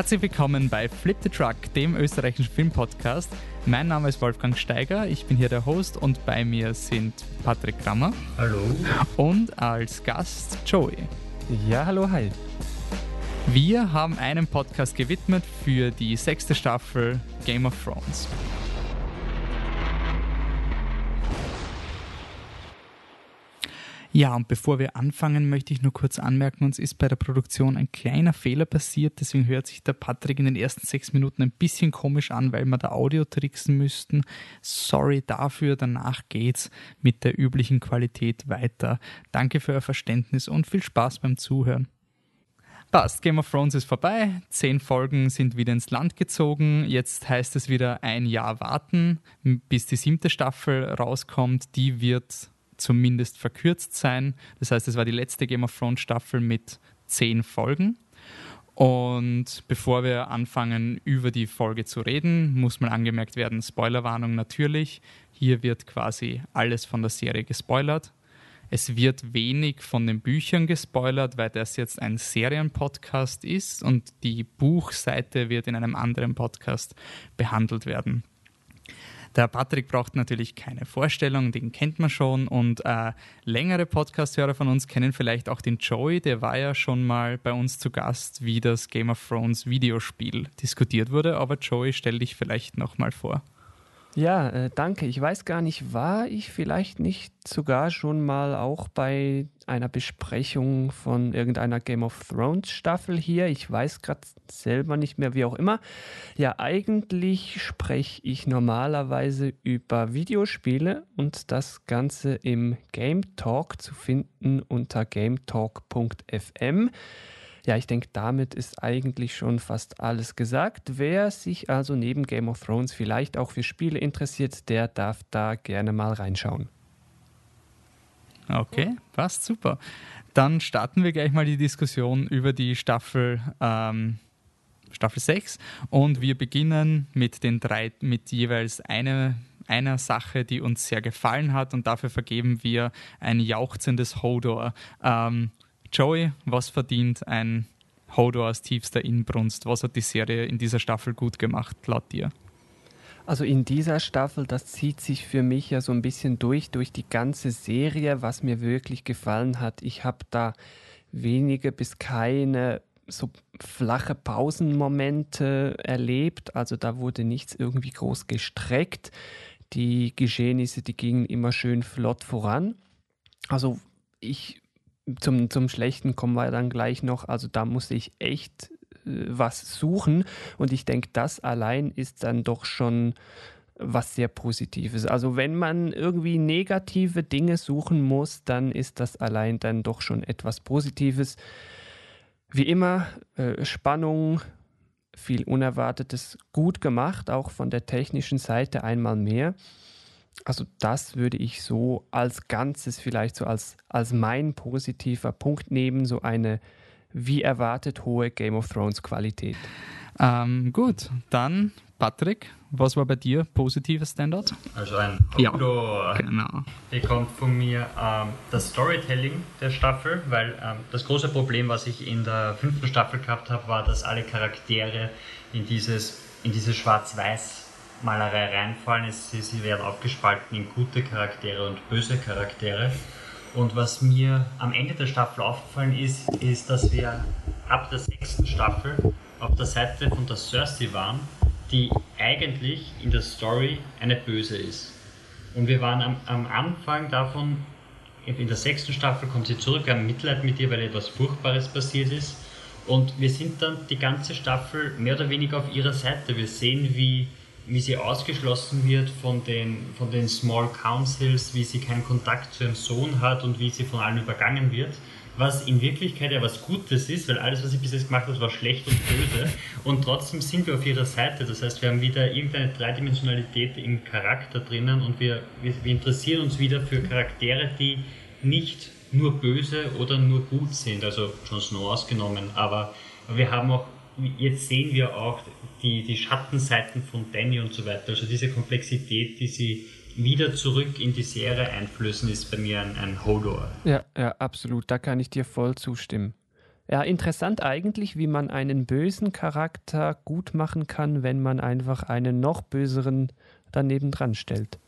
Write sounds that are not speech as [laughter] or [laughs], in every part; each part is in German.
Herzlich willkommen bei Flip the Truck, dem österreichischen Filmpodcast. Mein Name ist Wolfgang Steiger, ich bin hier der Host und bei mir sind Patrick Grammer. Hallo. Und als Gast Joey. Ja, hallo, hi. Wir haben einen Podcast gewidmet für die sechste Staffel Game of Thrones. Ja, und bevor wir anfangen, möchte ich nur kurz anmerken, uns ist bei der Produktion ein kleiner Fehler passiert, deswegen hört sich der Patrick in den ersten sechs Minuten ein bisschen komisch an, weil wir da Audio tricksen müssten. Sorry dafür, danach geht's mit der üblichen Qualität weiter. Danke für euer Verständnis und viel Spaß beim Zuhören. Passt, Game of Thrones ist vorbei, zehn Folgen sind wieder ins Land gezogen, jetzt heißt es wieder ein Jahr warten, bis die siebte Staffel rauskommt, die wird zumindest verkürzt sein. Das heißt, es war die letzte Game of Thrones Staffel mit zehn Folgen. Und bevor wir anfangen, über die Folge zu reden, muss mal angemerkt werden, Spoilerwarnung natürlich. Hier wird quasi alles von der Serie gespoilert. Es wird wenig von den Büchern gespoilert, weil das jetzt ein Serienpodcast ist und die Buchseite wird in einem anderen Podcast behandelt werden. Der Patrick braucht natürlich keine Vorstellung, den kennt man schon. Und äh, längere Podcast-Hörer von uns kennen vielleicht auch den Joey, der war ja schon mal bei uns zu Gast, wie das Game of Thrones Videospiel diskutiert wurde. Aber Joey, stell dich vielleicht nochmal vor. Ja, äh, danke. Ich weiß gar nicht, war ich vielleicht nicht sogar schon mal auch bei einer Besprechung von irgendeiner Game of Thrones Staffel hier? Ich weiß gerade selber nicht mehr, wie auch immer. Ja, eigentlich spreche ich normalerweise über Videospiele und das Ganze im Game Talk zu finden unter gametalk.fm. Ja, ich denke, damit ist eigentlich schon fast alles gesagt. Wer sich also neben Game of Thrones vielleicht auch für Spiele interessiert, der darf da gerne mal reinschauen. Okay, passt super. Dann starten wir gleich mal die Diskussion über die Staffel, ähm, Staffel 6 und wir beginnen mit den drei, mit jeweils eine, einer Sache, die uns sehr gefallen hat und dafür vergeben wir ein jauchzendes Hodor. Ähm, Joey, was verdient ein Hodor aus tiefster Inbrunst? Was hat die Serie in dieser Staffel gut gemacht, laut dir? Also in dieser Staffel, das zieht sich für mich ja so ein bisschen durch, durch die ganze Serie, was mir wirklich gefallen hat. Ich habe da wenige bis keine so flache Pausenmomente erlebt. Also da wurde nichts irgendwie groß gestreckt. Die Geschehnisse, die gingen immer schön flott voran. Also ich zum, zum Schlechten kommen wir dann gleich noch. Also da musste ich echt äh, was suchen. Und ich denke, das allein ist dann doch schon was sehr Positives. Also wenn man irgendwie negative Dinge suchen muss, dann ist das allein dann doch schon etwas Positives. Wie immer, äh, Spannung, viel Unerwartetes gut gemacht, auch von der technischen Seite einmal mehr. Also das würde ich so als Ganzes vielleicht so als, als mein positiver Punkt nehmen, so eine wie erwartet hohe Game of Thrones Qualität. Ähm, gut, dann Patrick, was war bei dir positives Standard? Also ein Hodor ja, genau. bekommt von mir ähm, das Storytelling der Staffel, weil ähm, das große Problem, was ich in der fünften Staffel gehabt habe, war, dass alle Charaktere in dieses, in diese Schwarz-Weiß Malerei reinfallen. Sie, sie werden aufgespalten in gute Charaktere und böse Charaktere. Und was mir am Ende der Staffel aufgefallen ist, ist, dass wir ab der sechsten Staffel auf der Seite von der Cersei waren, die eigentlich in der Story eine Böse ist. Und wir waren am, am Anfang davon, in der sechsten Staffel kommt sie zurück, wir haben Mitleid mit ihr, weil etwas Furchtbares passiert ist. Und wir sind dann die ganze Staffel mehr oder weniger auf ihrer Seite. Wir sehen, wie wie sie ausgeschlossen wird von den, von den Small Councils, wie sie keinen Kontakt zu ihrem Sohn hat und wie sie von allen übergangen wird. Was in Wirklichkeit ja was Gutes ist, weil alles, was sie bis jetzt gemacht hat, war schlecht und böse. Und trotzdem sind wir auf ihrer Seite. Das heißt, wir haben wieder irgendeine Dreidimensionalität im Charakter drinnen und wir, wir, wir interessieren uns wieder für Charaktere, die nicht nur böse oder nur gut sind. Also Jon Snow ausgenommen. Aber wir haben auch jetzt sehen wir auch die, die Schattenseiten von Danny und so weiter. Also diese Komplexität, die sie wieder zurück in die Serie einflößen, ist bei mir ein, ein Hodor. Ja, ja, absolut. Da kann ich dir voll zustimmen. Ja, interessant eigentlich, wie man einen bösen Charakter gut machen kann, wenn man einfach einen noch böseren daneben dran stellt.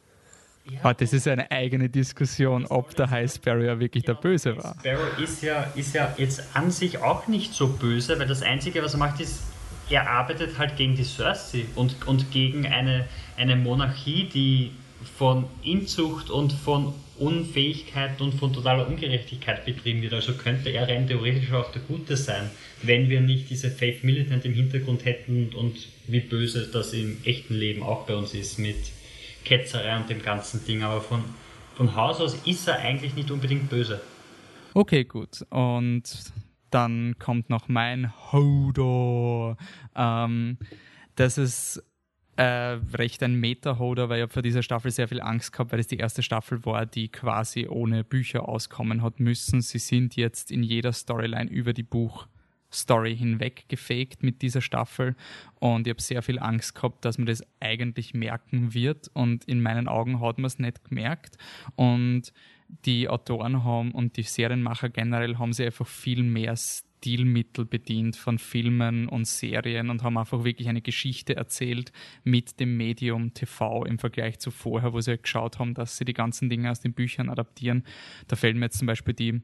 Ja. Das ist eine eigene Diskussion, ob der High Sparrow ja wirklich der Böse war. Sparrow ist ja, ist ja jetzt an sich auch nicht so böse, weil das Einzige, was er macht, ist, er arbeitet halt gegen die Cersei und, und gegen eine, eine Monarchie, die von Inzucht und von Unfähigkeit und von totaler Ungerechtigkeit betrieben wird. Also könnte er rein theoretisch auch der Gute sein, wenn wir nicht diese Faith Militant im Hintergrund hätten und wie böse das im echten Leben auch bei uns ist mit Ketzerei und dem ganzen Ding, aber von, von Haus aus ist er eigentlich nicht unbedingt böse. Okay, gut. Und dann kommt noch mein Hodor. Ähm, das ist äh, recht ein Meta-Holder, weil ich habe vor dieser Staffel sehr viel Angst gehabt, weil es die erste Staffel war, die quasi ohne Bücher auskommen hat müssen. Sie sind jetzt in jeder Storyline über die Buch Story hinweg gefaked mit dieser Staffel. Und ich habe sehr viel Angst gehabt, dass man das eigentlich merken wird. Und in meinen Augen hat man es nicht gemerkt. Und die Autoren haben und die Serienmacher generell haben sie einfach viel mehr Stilmittel bedient von Filmen und Serien und haben einfach wirklich eine Geschichte erzählt mit dem Medium TV im Vergleich zu vorher, wo sie geschaut haben, dass sie die ganzen Dinge aus den Büchern adaptieren. Da fällt mir jetzt zum Beispiel die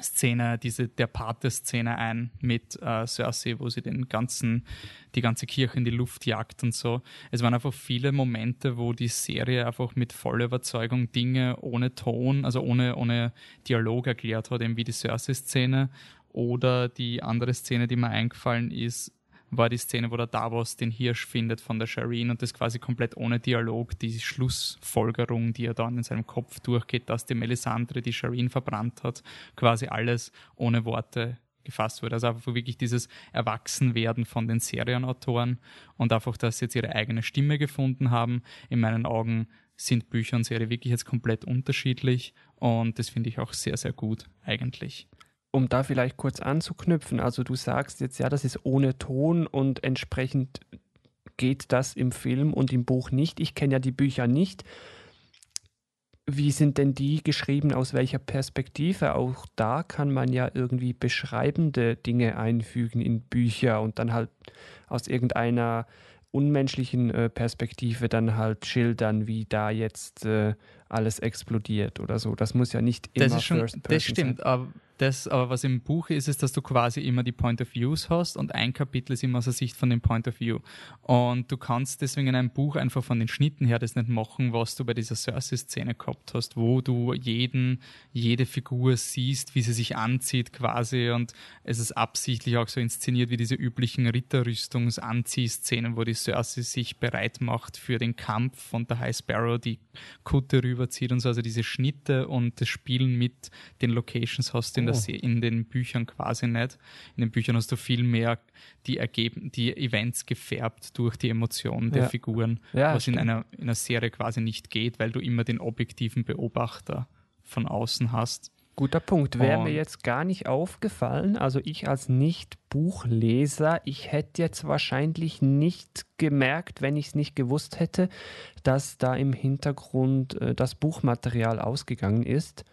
Szene, diese der Pate-Szene ein mit äh, Cersei, wo sie den ganzen, die ganze Kirche in die Luft jagt und so. Es waren einfach viele Momente, wo die Serie einfach mit voller Überzeugung Dinge ohne Ton, also ohne, ohne Dialog erklärt hat, eben wie die Cersei-Szene. Oder die andere Szene, die mir eingefallen ist, war die Szene, wo der Davos den Hirsch findet von der Shireen und das quasi komplett ohne Dialog, die Schlussfolgerung, die er dann in seinem Kopf durchgeht, dass die Melisandre die Shireen verbrannt hat, quasi alles ohne Worte gefasst wurde. Also einfach wirklich dieses Erwachsenwerden von den Serienautoren und einfach, dass sie jetzt ihre eigene Stimme gefunden haben. In meinen Augen sind Bücher und Serie wirklich jetzt komplett unterschiedlich und das finde ich auch sehr, sehr gut eigentlich um da vielleicht kurz anzuknüpfen, also du sagst jetzt ja, das ist ohne Ton und entsprechend geht das im Film und im Buch nicht. Ich kenne ja die Bücher nicht. Wie sind denn die geschrieben? Aus welcher Perspektive? Auch da kann man ja irgendwie beschreibende Dinge einfügen in Bücher und dann halt aus irgendeiner unmenschlichen äh, Perspektive dann halt schildern, wie da jetzt äh, alles explodiert oder so. Das muss ja nicht immer das ist schon, Das stimmt, sein. aber das, aber was im Buch ist, ist, dass du quasi immer die Point of Views hast und ein Kapitel ist immer aus der Sicht von dem Point of View. Und du kannst deswegen in einem Buch einfach von den Schnitten her das nicht machen, was du bei dieser Cersei-Szene gehabt hast, wo du jeden, jede Figur siehst, wie sie sich anzieht quasi und es ist absichtlich auch so inszeniert wie diese üblichen Ritterrüstungs-Anziehszenen, wo die Cersei sich bereit macht für den Kampf und der High Sparrow die Kutte rüberzieht und so. Also diese Schnitte und das Spielen mit den Locations hast du in der das in den Büchern quasi nicht. In den Büchern hast du viel mehr die, Ergeben die Events gefärbt durch die Emotionen der ja. Figuren, ja, was in einer, in einer Serie quasi nicht geht, weil du immer den objektiven Beobachter von außen hast. Guter Punkt. Wäre mir jetzt gar nicht aufgefallen. Also ich als Nicht-Buchleser, ich hätte jetzt wahrscheinlich nicht gemerkt, wenn ich es nicht gewusst hätte, dass da im Hintergrund äh, das Buchmaterial ausgegangen ist.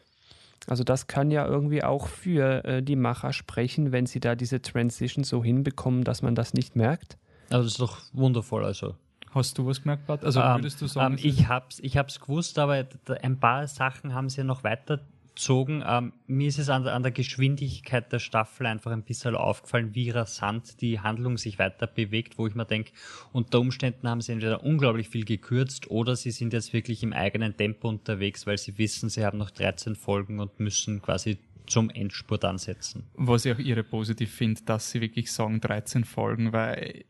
Also das kann ja irgendwie auch für äh, die Macher sprechen, wenn sie da diese Transition so hinbekommen, dass man das nicht merkt. Also das ist doch wundervoll. Also Hast du was gemerkt, Bart? Also um, ähm, würdest du sagen? Um, ähm, ich hab's, ich hab's gewusst, aber ein paar Sachen haben sie ja noch weiter gezogen. Ähm, mir ist es an, an, der Geschwindigkeit der Staffel einfach ein bisschen aufgefallen, wie rasant die Handlung sich weiter bewegt, wo ich mir denke, unter Umständen haben sie entweder unglaublich viel gekürzt oder sie sind jetzt wirklich im eigenen Tempo unterwegs, weil sie wissen, sie haben noch 13 Folgen und müssen quasi zum Endspurt ansetzen. Was ich auch irre positiv finde, dass sie wirklich sagen 13 Folgen, weil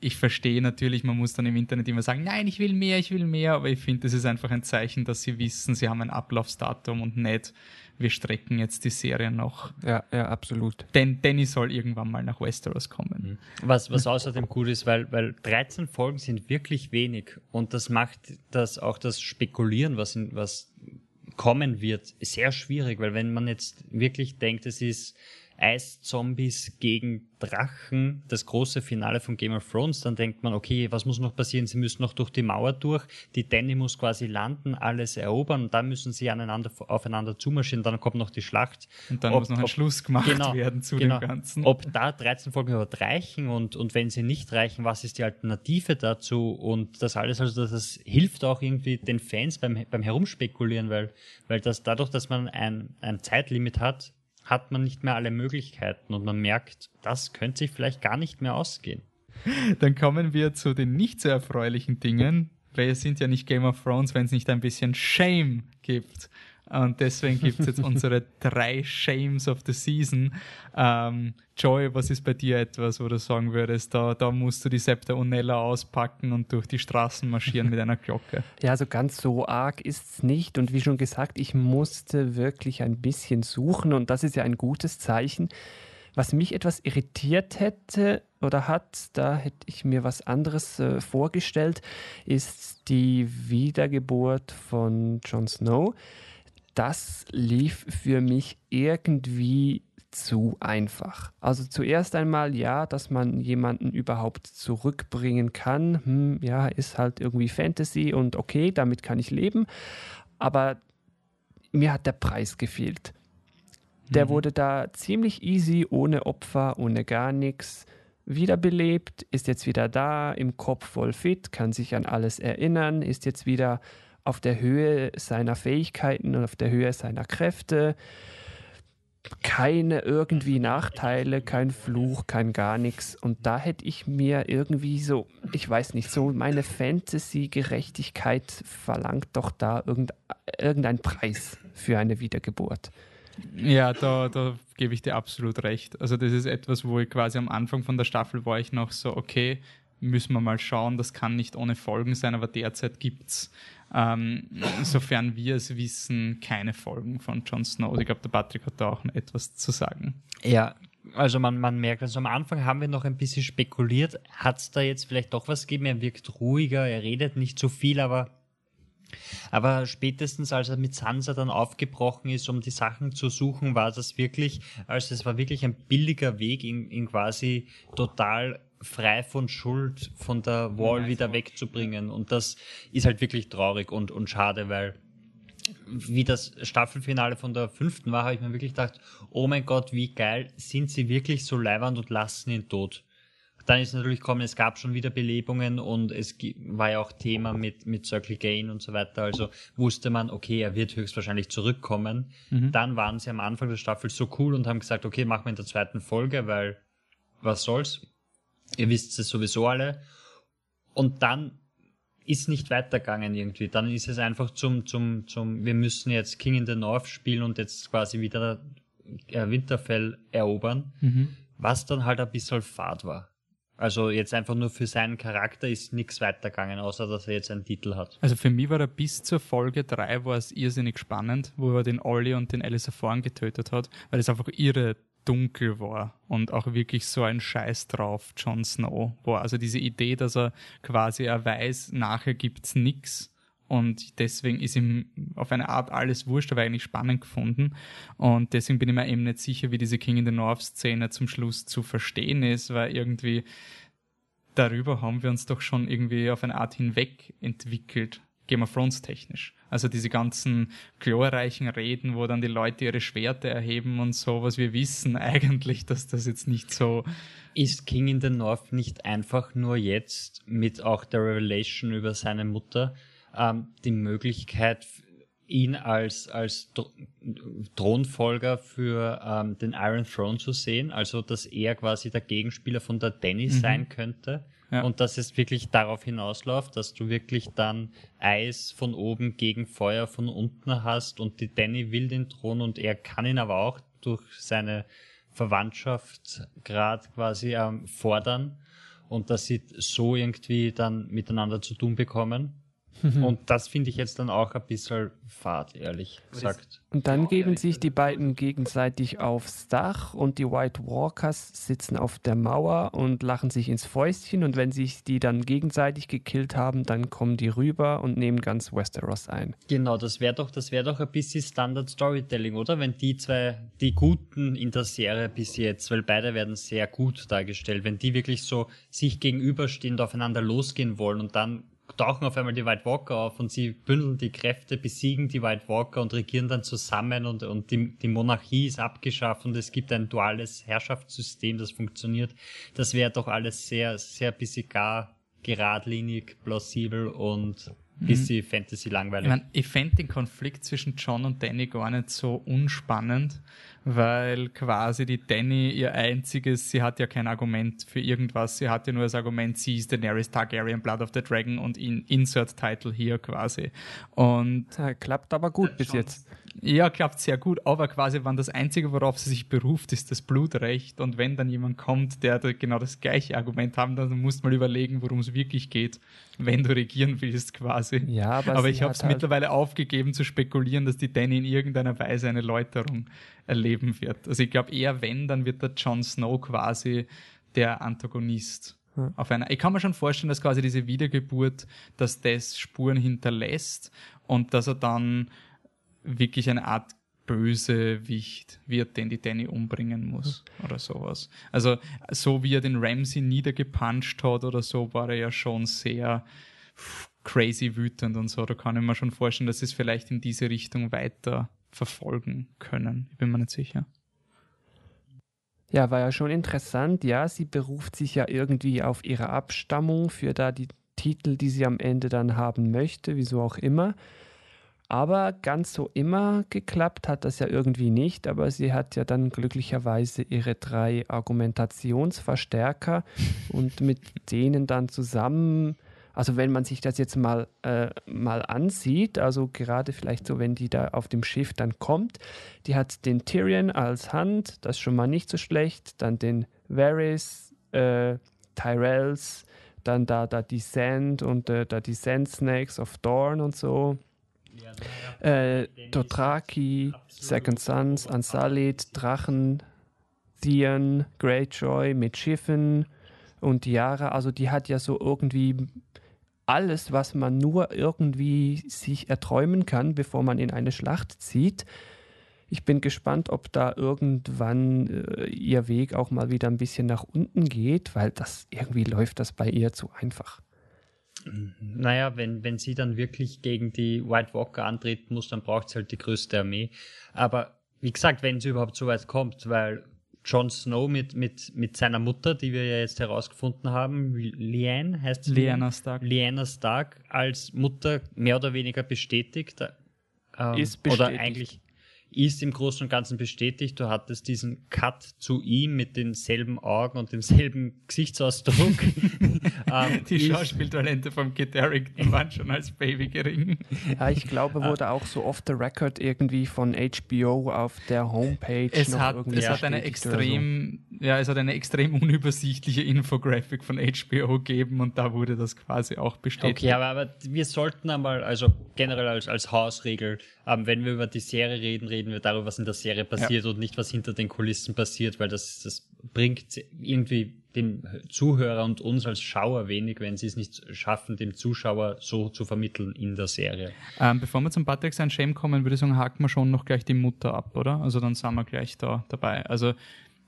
ich verstehe natürlich, man muss dann im Internet immer sagen, nein, ich will mehr, ich will mehr, aber ich finde, das ist einfach ein Zeichen, dass sie wissen, sie haben ein Ablaufsdatum und nicht, wir strecken jetzt die Serie noch. Ja, ja, absolut. Denn Danny soll irgendwann mal nach Westeros kommen. Mhm. Was, was außerdem gut ist, weil, weil 13 Folgen sind wirklich wenig und das macht das auch das Spekulieren, was, in, was kommen wird, sehr schwierig, weil wenn man jetzt wirklich denkt, es ist Eiszombies gegen Drachen, das große Finale von Game of Thrones, dann denkt man, okay, was muss noch passieren? Sie müssen noch durch die Mauer durch, die Danny muss quasi landen, alles erobern und dann müssen sie aneinander, aufeinander zumarschieren, dann kommt noch die Schlacht. Und dann ob, muss noch ein ob, Schluss gemacht genau, werden zu genau, dem Ganzen. Ob da 13 Folgen überhaupt reichen und, und wenn sie nicht reichen, was ist die Alternative dazu und das alles, also das, das hilft auch irgendwie den Fans beim, beim Herumspekulieren, weil, weil das dadurch, dass man ein, ein Zeitlimit hat, hat man nicht mehr alle Möglichkeiten und man merkt, das könnte sich vielleicht gar nicht mehr ausgehen. [laughs] Dann kommen wir zu den nicht so erfreulichen Dingen, es sind ja nicht Game of Thrones, wenn es nicht ein bisschen Shame gibt. Und deswegen gibt es jetzt [laughs] unsere drei Shames of the Season. Ähm, Joy, was ist bei dir etwas, wo du sagen würdest, da, da musst du die Septa Unella auspacken und durch die Straßen marschieren mit einer Glocke? [laughs] Ja, also ganz so arg ist es nicht. Und wie schon gesagt, ich musste wirklich ein bisschen suchen und das ist ja ein gutes Zeichen. Was mich etwas irritiert hätte oder hat, da hätte ich mir was anderes äh, vorgestellt, ist die Wiedergeburt von Jon Snow das lief für mich irgendwie zu einfach. Also zuerst einmal ja, dass man jemanden überhaupt zurückbringen kann. Hm, ja, ist halt irgendwie Fantasy und okay, damit kann ich leben. Aber mir hat der Preis gefehlt. Der mhm. wurde da ziemlich easy, ohne Opfer, ohne gar nichts wiederbelebt, ist jetzt wieder da, im Kopf voll fit, kann sich an alles erinnern, ist jetzt wieder auf der Höhe seiner Fähigkeiten und auf der Höhe seiner Kräfte. Keine irgendwie Nachteile, kein Fluch, kein gar nichts. Und da hätte ich mir irgendwie so, ich weiß nicht, so meine Fantasy-Gerechtigkeit verlangt doch da irgendein Preis für eine Wiedergeburt. Ja, da, da gebe ich dir absolut recht. Also das ist etwas, wo ich quasi am Anfang von der Staffel war ich noch so, okay, müssen wir mal schauen, das kann nicht ohne Folgen sein, aber derzeit gibt es ähm, sofern wir es wissen, keine Folgen von Jon Snow. Ich glaube, der Patrick hat da auch noch etwas zu sagen. Ja, also man, man merkt, also am Anfang haben wir noch ein bisschen spekuliert, hat es da jetzt vielleicht doch was gegeben? Er wirkt ruhiger, er redet nicht so viel, aber aber spätestens als er mit Sansa dann aufgebrochen ist, um die Sachen zu suchen, war das wirklich, also es war wirklich ein billiger Weg, ihn, ihn quasi total frei von Schuld von der Wall wieder wegzubringen. Und das ist halt wirklich traurig und, und schade, weil wie das Staffelfinale von der fünften war, habe ich mir wirklich gedacht, oh mein Gott, wie geil, sind sie wirklich so leiwand und lassen ihn tot. Dann ist natürlich gekommen, es gab schon wieder Belebungen und es war ja auch Thema mit, mit Circle Gain und so weiter. Also wusste man, okay, er wird höchstwahrscheinlich zurückkommen. Mhm. Dann waren sie am Anfang der Staffel so cool und haben gesagt, okay, machen wir in der zweiten Folge, weil was soll's? Ihr wisst es sowieso alle. Und dann ist nicht weitergegangen irgendwie. Dann ist es einfach zum, zum, zum, wir müssen jetzt King in the North spielen und jetzt quasi wieder äh, Winterfell erobern, mhm. was dann halt ein bisschen fad war. Also jetzt einfach nur für seinen Charakter ist nichts weitergegangen, außer dass er jetzt einen Titel hat. Also für mich war er bis zur Folge 3 war es irrsinnig spannend, wo er den Olli und den Alice Foran getötet hat, weil es einfach ihre dunkel war und auch wirklich so ein Scheiß drauf Jon Snow war. Also diese Idee, dass er quasi er weiß, nachher gibt's nix und deswegen ist ihm auf eine Art alles wurscht, aber eigentlich spannend gefunden und deswegen bin ich mir eben nicht sicher, wie diese King in the North Szene zum Schluss zu verstehen ist, weil irgendwie darüber haben wir uns doch schon irgendwie auf eine Art hinweg entwickelt, Game of Thrones technisch. Also diese ganzen glorreichen Reden, wo dann die Leute ihre Schwerter erheben und so, was wir wissen [laughs] eigentlich, dass das jetzt nicht so. Ist King in the North nicht einfach nur jetzt mit auch der Revelation über seine Mutter ähm, die Möglichkeit, ihn als, als Thronfolger für ähm, den Iron Throne zu sehen, also dass er quasi der Gegenspieler von der Danny mhm. sein könnte? Ja. Und dass es wirklich darauf hinausläuft, dass du wirklich dann Eis von oben gegen Feuer von unten hast und die Danny will den Thron und er kann ihn aber auch durch seine Verwandtschaft gerade quasi ähm, fordern und dass sie so irgendwie dann miteinander zu tun bekommen. Und das finde ich jetzt dann auch ein bisschen fad, ehrlich gesagt. Und dann geben sich die beiden gegenseitig aufs Dach und die White Walkers sitzen auf der Mauer und lachen sich ins Fäustchen. Und wenn sich die dann gegenseitig gekillt haben, dann kommen die rüber und nehmen ganz Westeros ein. Genau, das wäre doch, das doch ein bisschen Standard Storytelling, oder? Wenn die zwei, die Guten in der Serie bis jetzt, weil beide werden sehr gut dargestellt, wenn die wirklich so sich gegenüberstehen und aufeinander losgehen wollen und dann tauchen auf einmal die White Walker auf und sie bündeln die Kräfte, besiegen die White Walker und regieren dann zusammen und, und die, die Monarchie ist abgeschafft und es gibt ein duales Herrschaftssystem, das funktioniert. Das wäre doch alles sehr, sehr bisschen gar geradlinig, plausibel und bisschen mhm. Fantasy langweilig. Ich, mein, ich fände den Konflikt zwischen John und Danny gar nicht so unspannend, weil quasi die Danny ihr einziges, sie hat ja kein Argument für irgendwas, sie hat ja nur das Argument, sie ist Daenerys Targaryen, Blood of the Dragon und in Insert Title hier quasi. Und ja, klappt aber gut bis jetzt. Ja, klappt sehr gut, aber quasi, wann das Einzige, worauf sie sich beruft, ist das Blutrecht. Und wenn dann jemand kommt, der da genau das gleiche Argument haben, dann musst du mal überlegen, worum es wirklich geht, wenn du regieren willst, quasi. Ja, aber, aber ich habe es halt mittlerweile aufgegeben zu spekulieren, dass die Danny in irgendeiner Weise eine Läuterung erleben wird. Also ich glaube eher, wenn, dann wird der Jon Snow quasi der Antagonist. Auf einer, ich kann mir schon vorstellen, dass quasi diese Wiedergeburt, dass das Spuren hinterlässt und dass er dann wirklich eine Art Bösewicht wird, den die Danny umbringen muss oder sowas. Also so wie er den Ramsey niedergepuncht hat oder so, war er ja schon sehr crazy wütend und so. Da kann ich mir schon vorstellen, dass sie es vielleicht in diese Richtung weiter verfolgen können. Ich bin mir nicht sicher. Ja, war ja schon interessant. Ja, sie beruft sich ja irgendwie auf ihre Abstammung für da die Titel, die sie am Ende dann haben möchte, wieso auch immer. Aber ganz so immer geklappt hat das ja irgendwie nicht. Aber sie hat ja dann glücklicherweise ihre drei Argumentationsverstärker [laughs] und mit denen dann zusammen, also wenn man sich das jetzt mal, äh, mal ansieht, also gerade vielleicht so, wenn die da auf dem Schiff dann kommt, die hat den Tyrion als Hand, das ist schon mal nicht so schlecht, dann den Varys, äh, Tyrells, dann da, da die Sand und äh, da die Sand Snakes of Dorn und so äh, Dothraki, Second Sons, Ansalit, Drachen, Theon, Greyjoy mit Schiffen und Yara. Also die hat ja so irgendwie alles, was man nur irgendwie sich erträumen kann, bevor man in eine Schlacht zieht. Ich bin gespannt, ob da irgendwann äh, ihr Weg auch mal wieder ein bisschen nach unten geht, weil das irgendwie läuft das bei ihr zu einfach. Naja, wenn, wenn sie dann wirklich gegen die White Walker antreten muss, dann braucht sie halt die größte Armee. Aber wie gesagt, wenn sie überhaupt so weit kommt, weil Jon Snow mit, mit, mit seiner Mutter, die wir ja jetzt herausgefunden haben, Lyanne heißt sie? Lyanna Stark. Lyanna Stark als Mutter mehr oder weniger bestätigt. Ähm, ist bestätigt. Oder eigentlich ist im Großen und Ganzen bestätigt. Du hattest diesen Cut zu ihm mit denselben Augen und demselben Gesichtsausdruck. [laughs] ähm, Die Schauspieltalente vom Kit Harington waren schon als Baby gering. Ja, ich glaube, wurde auch so off the record irgendwie von HBO auf der Homepage. Es hat, es hat eine extrem, so. ja, es hat eine extrem unübersichtliche Infographic von HBO gegeben und da wurde das quasi auch bestätigt. Okay, aber, aber wir sollten einmal, also generell als, als Hausregel, ähm, wenn wir über die Serie reden, reden wir darüber, was in der Serie passiert ja. und nicht, was hinter den Kulissen passiert, weil das, das bringt irgendwie dem Zuhörer und uns als Schauer wenig, wenn sie es nicht schaffen, dem Zuschauer so zu vermitteln in der Serie. Ähm, bevor wir zum Patrick sein Shame kommen, würde ich sagen, haken wir schon noch gleich die Mutter ab, oder? Also dann sind wir gleich da dabei. Also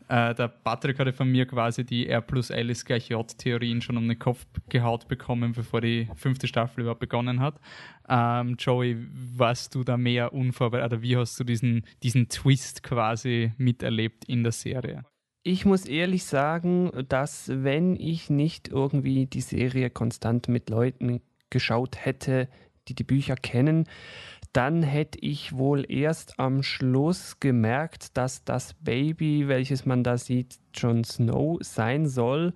äh, der Patrick hatte von mir quasi die R plus L ist gleich J-Theorien schon um den Kopf gehaut bekommen, bevor die fünfte Staffel überhaupt begonnen hat. Ähm, Joey, warst du da mehr unvorbereitet oder wie hast du diesen, diesen Twist quasi miterlebt in der Serie? Ich muss ehrlich sagen, dass wenn ich nicht irgendwie die Serie konstant mit Leuten geschaut hätte, die die Bücher kennen, dann hätte ich wohl erst am Schluss gemerkt, dass das Baby, welches man da sieht, Jon Snow sein soll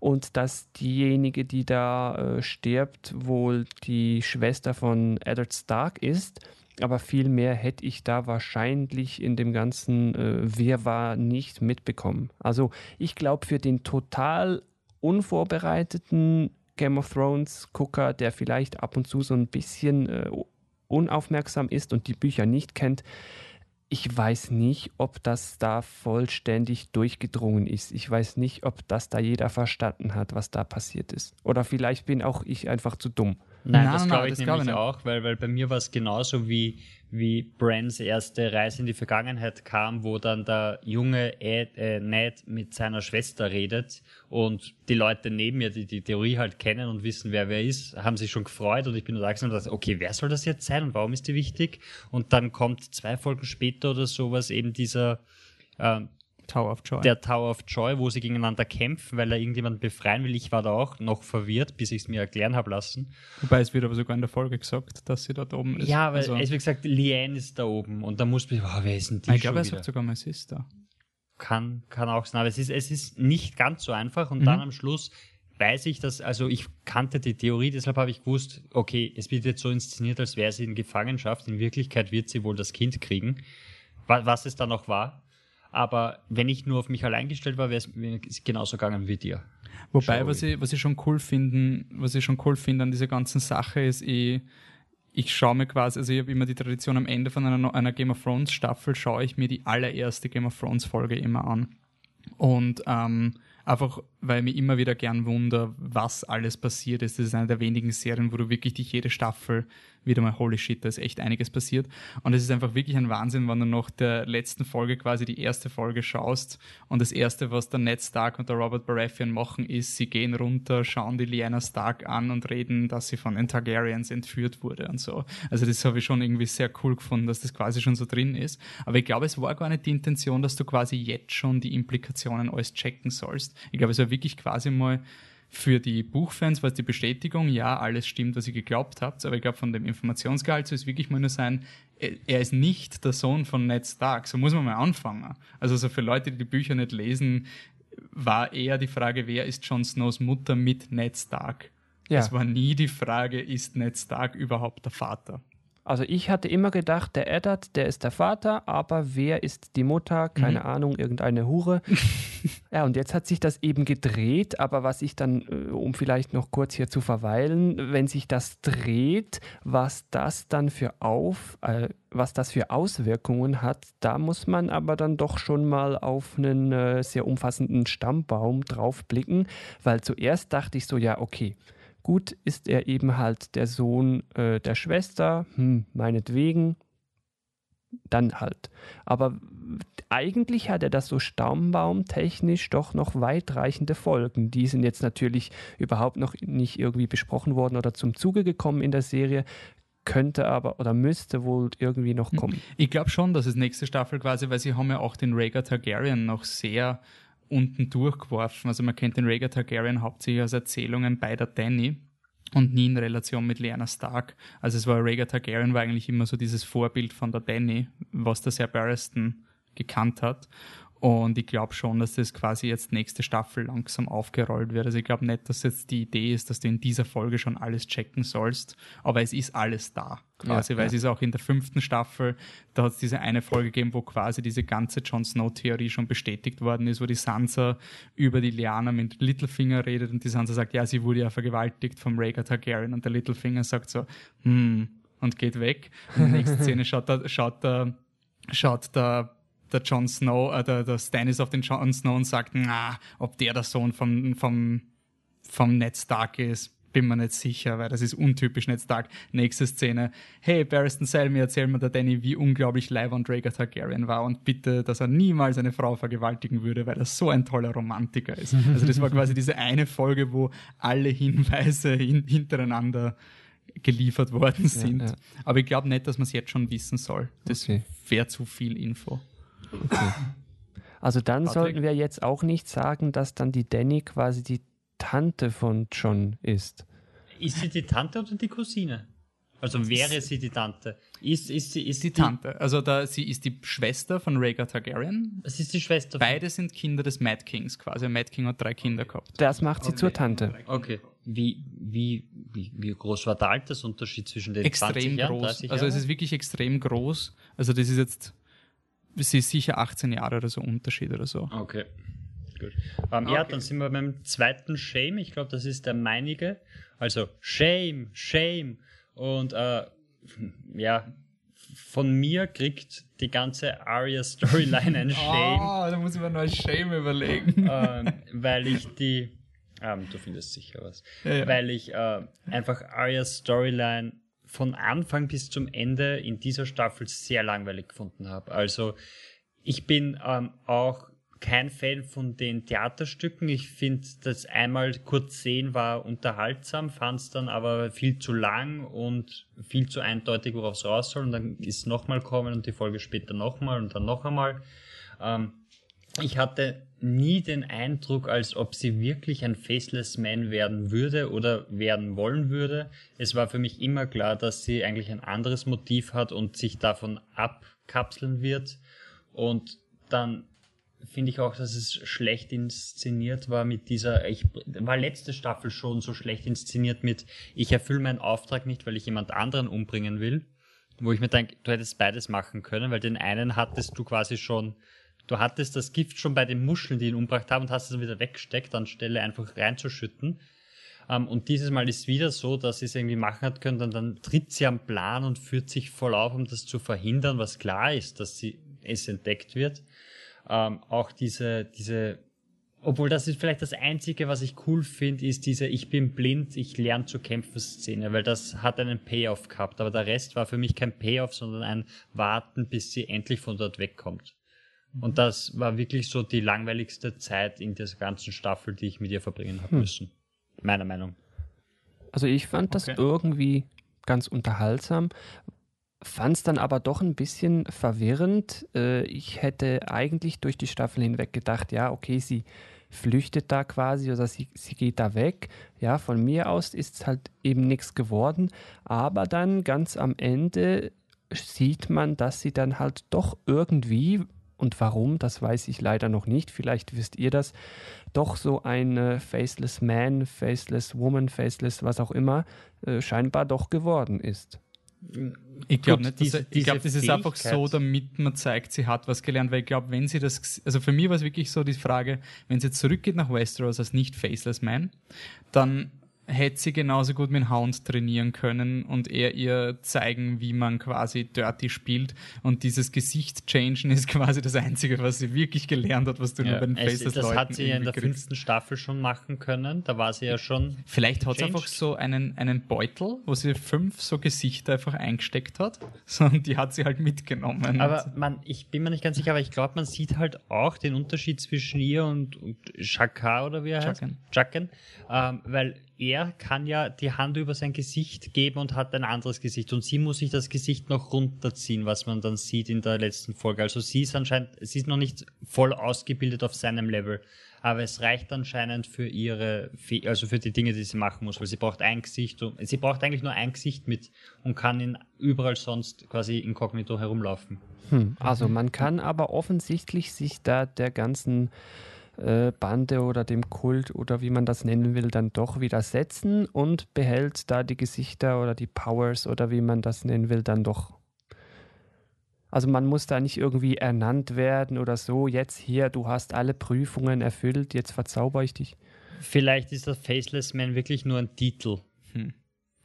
und dass diejenige, die da äh, stirbt, wohl die Schwester von Eddard Stark ist. Aber viel mehr hätte ich da wahrscheinlich in dem ganzen äh, Wirrwarr nicht mitbekommen. Also ich glaube, für den total unvorbereiteten Game of Thrones Gucker, der vielleicht ab und zu so ein bisschen äh, unaufmerksam ist und die Bücher nicht kennt, ich weiß nicht, ob das da vollständig durchgedrungen ist. Ich weiß nicht, ob das da jeder verstanden hat, was da passiert ist. Oder vielleicht bin auch ich einfach zu dumm. Nein, nein das glaube ich das nämlich glaub ich auch, weil, weil bei mir war es genauso wie, wie Brands erste Reise in die Vergangenheit kam, wo dann der junge Ed, äh, Ned mit seiner Schwester redet und die Leute neben mir, die die Theorie halt kennen und wissen, wer wer ist, haben sich schon gefreut und ich bin da und dachte, okay, wer soll das jetzt sein und warum ist die wichtig? Und dann kommt zwei Folgen später oder sowas eben dieser äh, Tower of Joy. Der Tower of Joy, wo sie gegeneinander kämpfen, weil er irgendjemanden befreien will. Ich war da auch noch verwirrt, bis ich es mir erklären habe lassen. Wobei es wird aber sogar in der Folge gesagt, dass sie dort oben ist. Ja, weil also, es wird gesagt, Liane ist da oben und da muss man, oh, wer ist denn die? Ich glaube, er sagt sogar, mein Sister. Kann, kann auch sein, aber es ist, es ist nicht ganz so einfach und mhm. dann am Schluss weiß ich, dass, also ich kannte die Theorie, deshalb habe ich gewusst, okay, es wird jetzt so inszeniert, als wäre sie in Gefangenschaft. In Wirklichkeit wird sie wohl das Kind kriegen. Was es dann auch war. Aber wenn ich nur auf mich allein gestellt war, wäre es genauso gegangen wie dir. Wobei, was ich, was ich schon cool finde, was ich schon cool finde an dieser ganzen Sache ist, ich, ich schaue mir quasi, also ich habe immer die Tradition am Ende von einer, einer Game of Thrones Staffel, schaue ich mir die allererste Game of Thrones Folge immer an. Und ähm, einfach, weil mich immer wieder gern wunder, was alles passiert ist. Das ist eine der wenigen Serien, wo du wirklich dich jede Staffel wieder mal, holy shit, da ist echt einiges passiert. Und es ist einfach wirklich ein Wahnsinn, wenn du nach der letzten Folge quasi die erste Folge schaust und das erste, was der Ned Stark und der Robert Baratheon machen, ist, sie gehen runter, schauen die Lyanna Stark an und reden, dass sie von den Targaryens entführt wurde und so. Also das habe ich schon irgendwie sehr cool gefunden, dass das quasi schon so drin ist. Aber ich glaube, es war gar nicht die Intention, dass du quasi jetzt schon die Implikationen alles checken sollst. Ich glaube, es war wirklich quasi mal für die Buchfans war es die Bestätigung, ja, alles stimmt, was ihr geglaubt habt, aber ich glaube, von dem Informationsgehalt soll es wirklich mal nur sein, er ist nicht der Sohn von Ned Stark, so muss man mal anfangen. Also so für Leute, die die Bücher nicht lesen, war eher die Frage, wer ist Jon Snows Mutter mit Ned Stark? Ja. Es war nie die Frage, ist Ned Stark überhaupt der Vater? Also ich hatte immer gedacht, der Eddard, der ist der Vater, aber wer ist die Mutter? Keine mhm. Ahnung, irgendeine Hure. [laughs] ja, und jetzt hat sich das eben gedreht, aber was ich dann, äh, um vielleicht noch kurz hier zu verweilen, wenn sich das dreht, was das dann für auf, äh, was das für Auswirkungen hat, da muss man aber dann doch schon mal auf einen äh, sehr umfassenden Stammbaum draufblicken, weil zuerst dachte ich so, ja, okay, Gut ist er eben halt der Sohn äh, der Schwester, hm, meinetwegen, dann halt. Aber eigentlich hat er das so stammbaumtechnisch doch noch weitreichende Folgen. Die sind jetzt natürlich überhaupt noch nicht irgendwie besprochen worden oder zum Zuge gekommen in der Serie könnte aber oder müsste wohl irgendwie noch hm. kommen. Ich glaube schon, dass es nächste Staffel quasi, weil sie haben ja auch den Rhaegar Targaryen noch sehr unten durchgeworfen. Also man kennt den Rhaegar Targaryen hauptsächlich aus Erzählungen bei der Danny und nie in Relation mit Lyanna Stark. Also es war Rhaegar Targaryen war eigentlich immer so dieses Vorbild von der Danny, was der Sir Barristan gekannt hat. Und ich glaube schon, dass das quasi jetzt nächste Staffel langsam aufgerollt wird. Also ich glaube nicht, dass jetzt die Idee ist, dass du in dieser Folge schon alles checken sollst, aber es ist alles da quasi, ja, weil ja. es ist auch in der fünften Staffel, da hat es diese eine Folge gegeben, wo quasi diese ganze Jon Snow-Theorie schon bestätigt worden ist, wo die Sansa über die Liana mit Littlefinger redet und die Sansa sagt, ja, sie wurde ja vergewaltigt vom Rhaegar Targaryen und der Littlefinger sagt so, hm, und geht weg. Und in der nächsten Szene schaut der, schaut der, schaut der der Jon Snow, äh, der, der Stannis auf den Jon Snow und sagt, na, ob der der Sohn vom, vom, vom Ned Stark ist, bin mir nicht sicher, weil das ist untypisch Ned Stark. Nächste Szene, hey, Barristan Selmy, erzähl mir der Danny, wie unglaublich Lyvan Rhaegar Targaryen war und bitte, dass er niemals eine Frau vergewaltigen würde, weil er so ein toller Romantiker ist. Also das war quasi diese eine Folge, wo alle Hinweise hin, hintereinander geliefert worden sind. Ja, ja. Aber ich glaube nicht, dass man es jetzt schon wissen soll. Das okay. wäre zu viel Info. Okay. Also dann Patrick? sollten wir jetzt auch nicht sagen, dass dann die Danny quasi die Tante von John ist. Ist sie die Tante oder die Cousine? Also wäre sie die Tante? Ist, ist sie ist die, die Tante? Also da, sie ist die Schwester von Rhaegar Targaryen. Sie ist die Schwester. Beide sind Kinder des Mad Kings quasi. Mad King hat drei Kinder gehabt. Das macht sie okay. zur Tante. Okay. Wie, wie, wie, wie groß war der Altersunterschied zwischen den extrem 20 Jahren, groß. Also es ist wirklich extrem groß. Also das ist jetzt sie ist sicher 18 Jahre oder so Unterschied oder so. Okay. gut. Ähm, okay. Ja, dann sind wir beim zweiten Shame. Ich glaube, das ist der meinige. Also Shame, Shame. Und äh, ja, von mir kriegt die ganze Aria-Storyline ein [laughs] Shame. Oh, da muss ich mir noch ein Shame überlegen. Ähm, weil ich die. Ähm, du findest sicher was. Ja, ja. Weil ich äh, einfach Arias Storyline von Anfang bis zum Ende in dieser Staffel sehr langweilig gefunden habe. Also ich bin ähm, auch kein Fan von den Theaterstücken. Ich finde, das einmal kurz sehen war unterhaltsam, fand es dann aber viel zu lang und viel zu eindeutig, worauf es raus soll. Und dann ist nochmal kommen und die Folge später nochmal und dann noch einmal. Ähm, ich hatte nie den Eindruck, als ob sie wirklich ein Faceless Man werden würde oder werden wollen würde. Es war für mich immer klar, dass sie eigentlich ein anderes Motiv hat und sich davon abkapseln wird. Und dann finde ich auch, dass es schlecht inszeniert war mit dieser, ich war letzte Staffel schon so schlecht inszeniert mit, ich erfülle meinen Auftrag nicht, weil ich jemand anderen umbringen will. Wo ich mir denke, du hättest beides machen können, weil den einen hattest du quasi schon du hattest das Gift schon bei den Muscheln, die ihn umgebracht haben, und hast es wieder weggesteckt, anstelle einfach reinzuschütten. Ähm, und dieses Mal ist es wieder so, dass sie es irgendwie machen hat können, dann, dann tritt sie am Plan und führt sich voll auf, um das zu verhindern, was klar ist, dass sie es entdeckt wird. Ähm, auch diese, diese, obwohl das ist vielleicht das Einzige, was ich cool finde, ist diese Ich bin blind, ich lerne zu kämpfen Szene, weil das hat einen Payoff gehabt, aber der Rest war für mich kein Payoff, sondern ein Warten, bis sie endlich von dort wegkommt. Und das war wirklich so die langweiligste Zeit in dieser ganzen Staffel, die ich mit ihr verbringen habe hm. müssen. Meiner Meinung. Also ich fand das irgendwie ganz unterhaltsam, fand es dann aber doch ein bisschen verwirrend. Äh, ich hätte eigentlich durch die Staffel hinweg gedacht, ja, okay, sie flüchtet da quasi oder sie, sie geht da weg. Ja, von mir aus ist es halt eben nichts geworden. Aber dann ganz am Ende sieht man, dass sie dann halt doch irgendwie, und warum, das weiß ich leider noch nicht. Vielleicht wisst ihr das. Doch so ein Faceless Man, Faceless Woman, Faceless was auch immer, äh, scheinbar doch geworden ist. Ich glaube nicht, diese, ich glaube, das ist einfach so, damit man zeigt, sie hat was gelernt, weil ich glaube, wenn sie das, also für mich war es wirklich so die Frage, wenn sie zurückgeht nach Westeros als nicht Faceless Man, dann hätte sie genauso gut mit Hound trainieren können und er ihr zeigen, wie man quasi Dirty spielt. Und dieses Gesicht-Changen ist quasi das Einzige, was sie wirklich gelernt hat, was du ja. nur bei den Faces Das hat sie ja in der fünften Staffel schon machen können. Da war sie ja schon. Vielleicht hat sie einfach so einen, einen Beutel, wo sie fünf so Gesichter einfach eingesteckt hat. [laughs] So, und die hat sie halt mitgenommen. Aber man, ich bin mir nicht ganz sicher, aber ich glaube, man sieht halt auch den Unterschied zwischen ihr und, und Shaka oder wie er heißt. Chaken. Chaken. Ähm, weil er kann ja die Hand über sein Gesicht geben und hat ein anderes Gesicht. Und sie muss sich das Gesicht noch runterziehen, was man dann sieht in der letzten Folge. Also sie ist anscheinend, sie ist noch nicht voll ausgebildet auf seinem Level. Aber es reicht anscheinend für ihre, also für die Dinge, die sie machen muss, weil sie braucht ein Gesicht, sie braucht eigentlich nur ein Gesicht mit und kann in überall sonst quasi inkognito herumlaufen. Hm, also man kann aber offensichtlich sich da der ganzen äh, Bande oder dem Kult oder wie man das nennen will, dann doch widersetzen und behält da die Gesichter oder die Powers oder wie man das nennen will, dann doch. Also man muss da nicht irgendwie ernannt werden oder so, jetzt hier, du hast alle Prüfungen erfüllt, jetzt verzauber ich dich. Vielleicht ist das Faceless Man wirklich nur ein Titel. Hm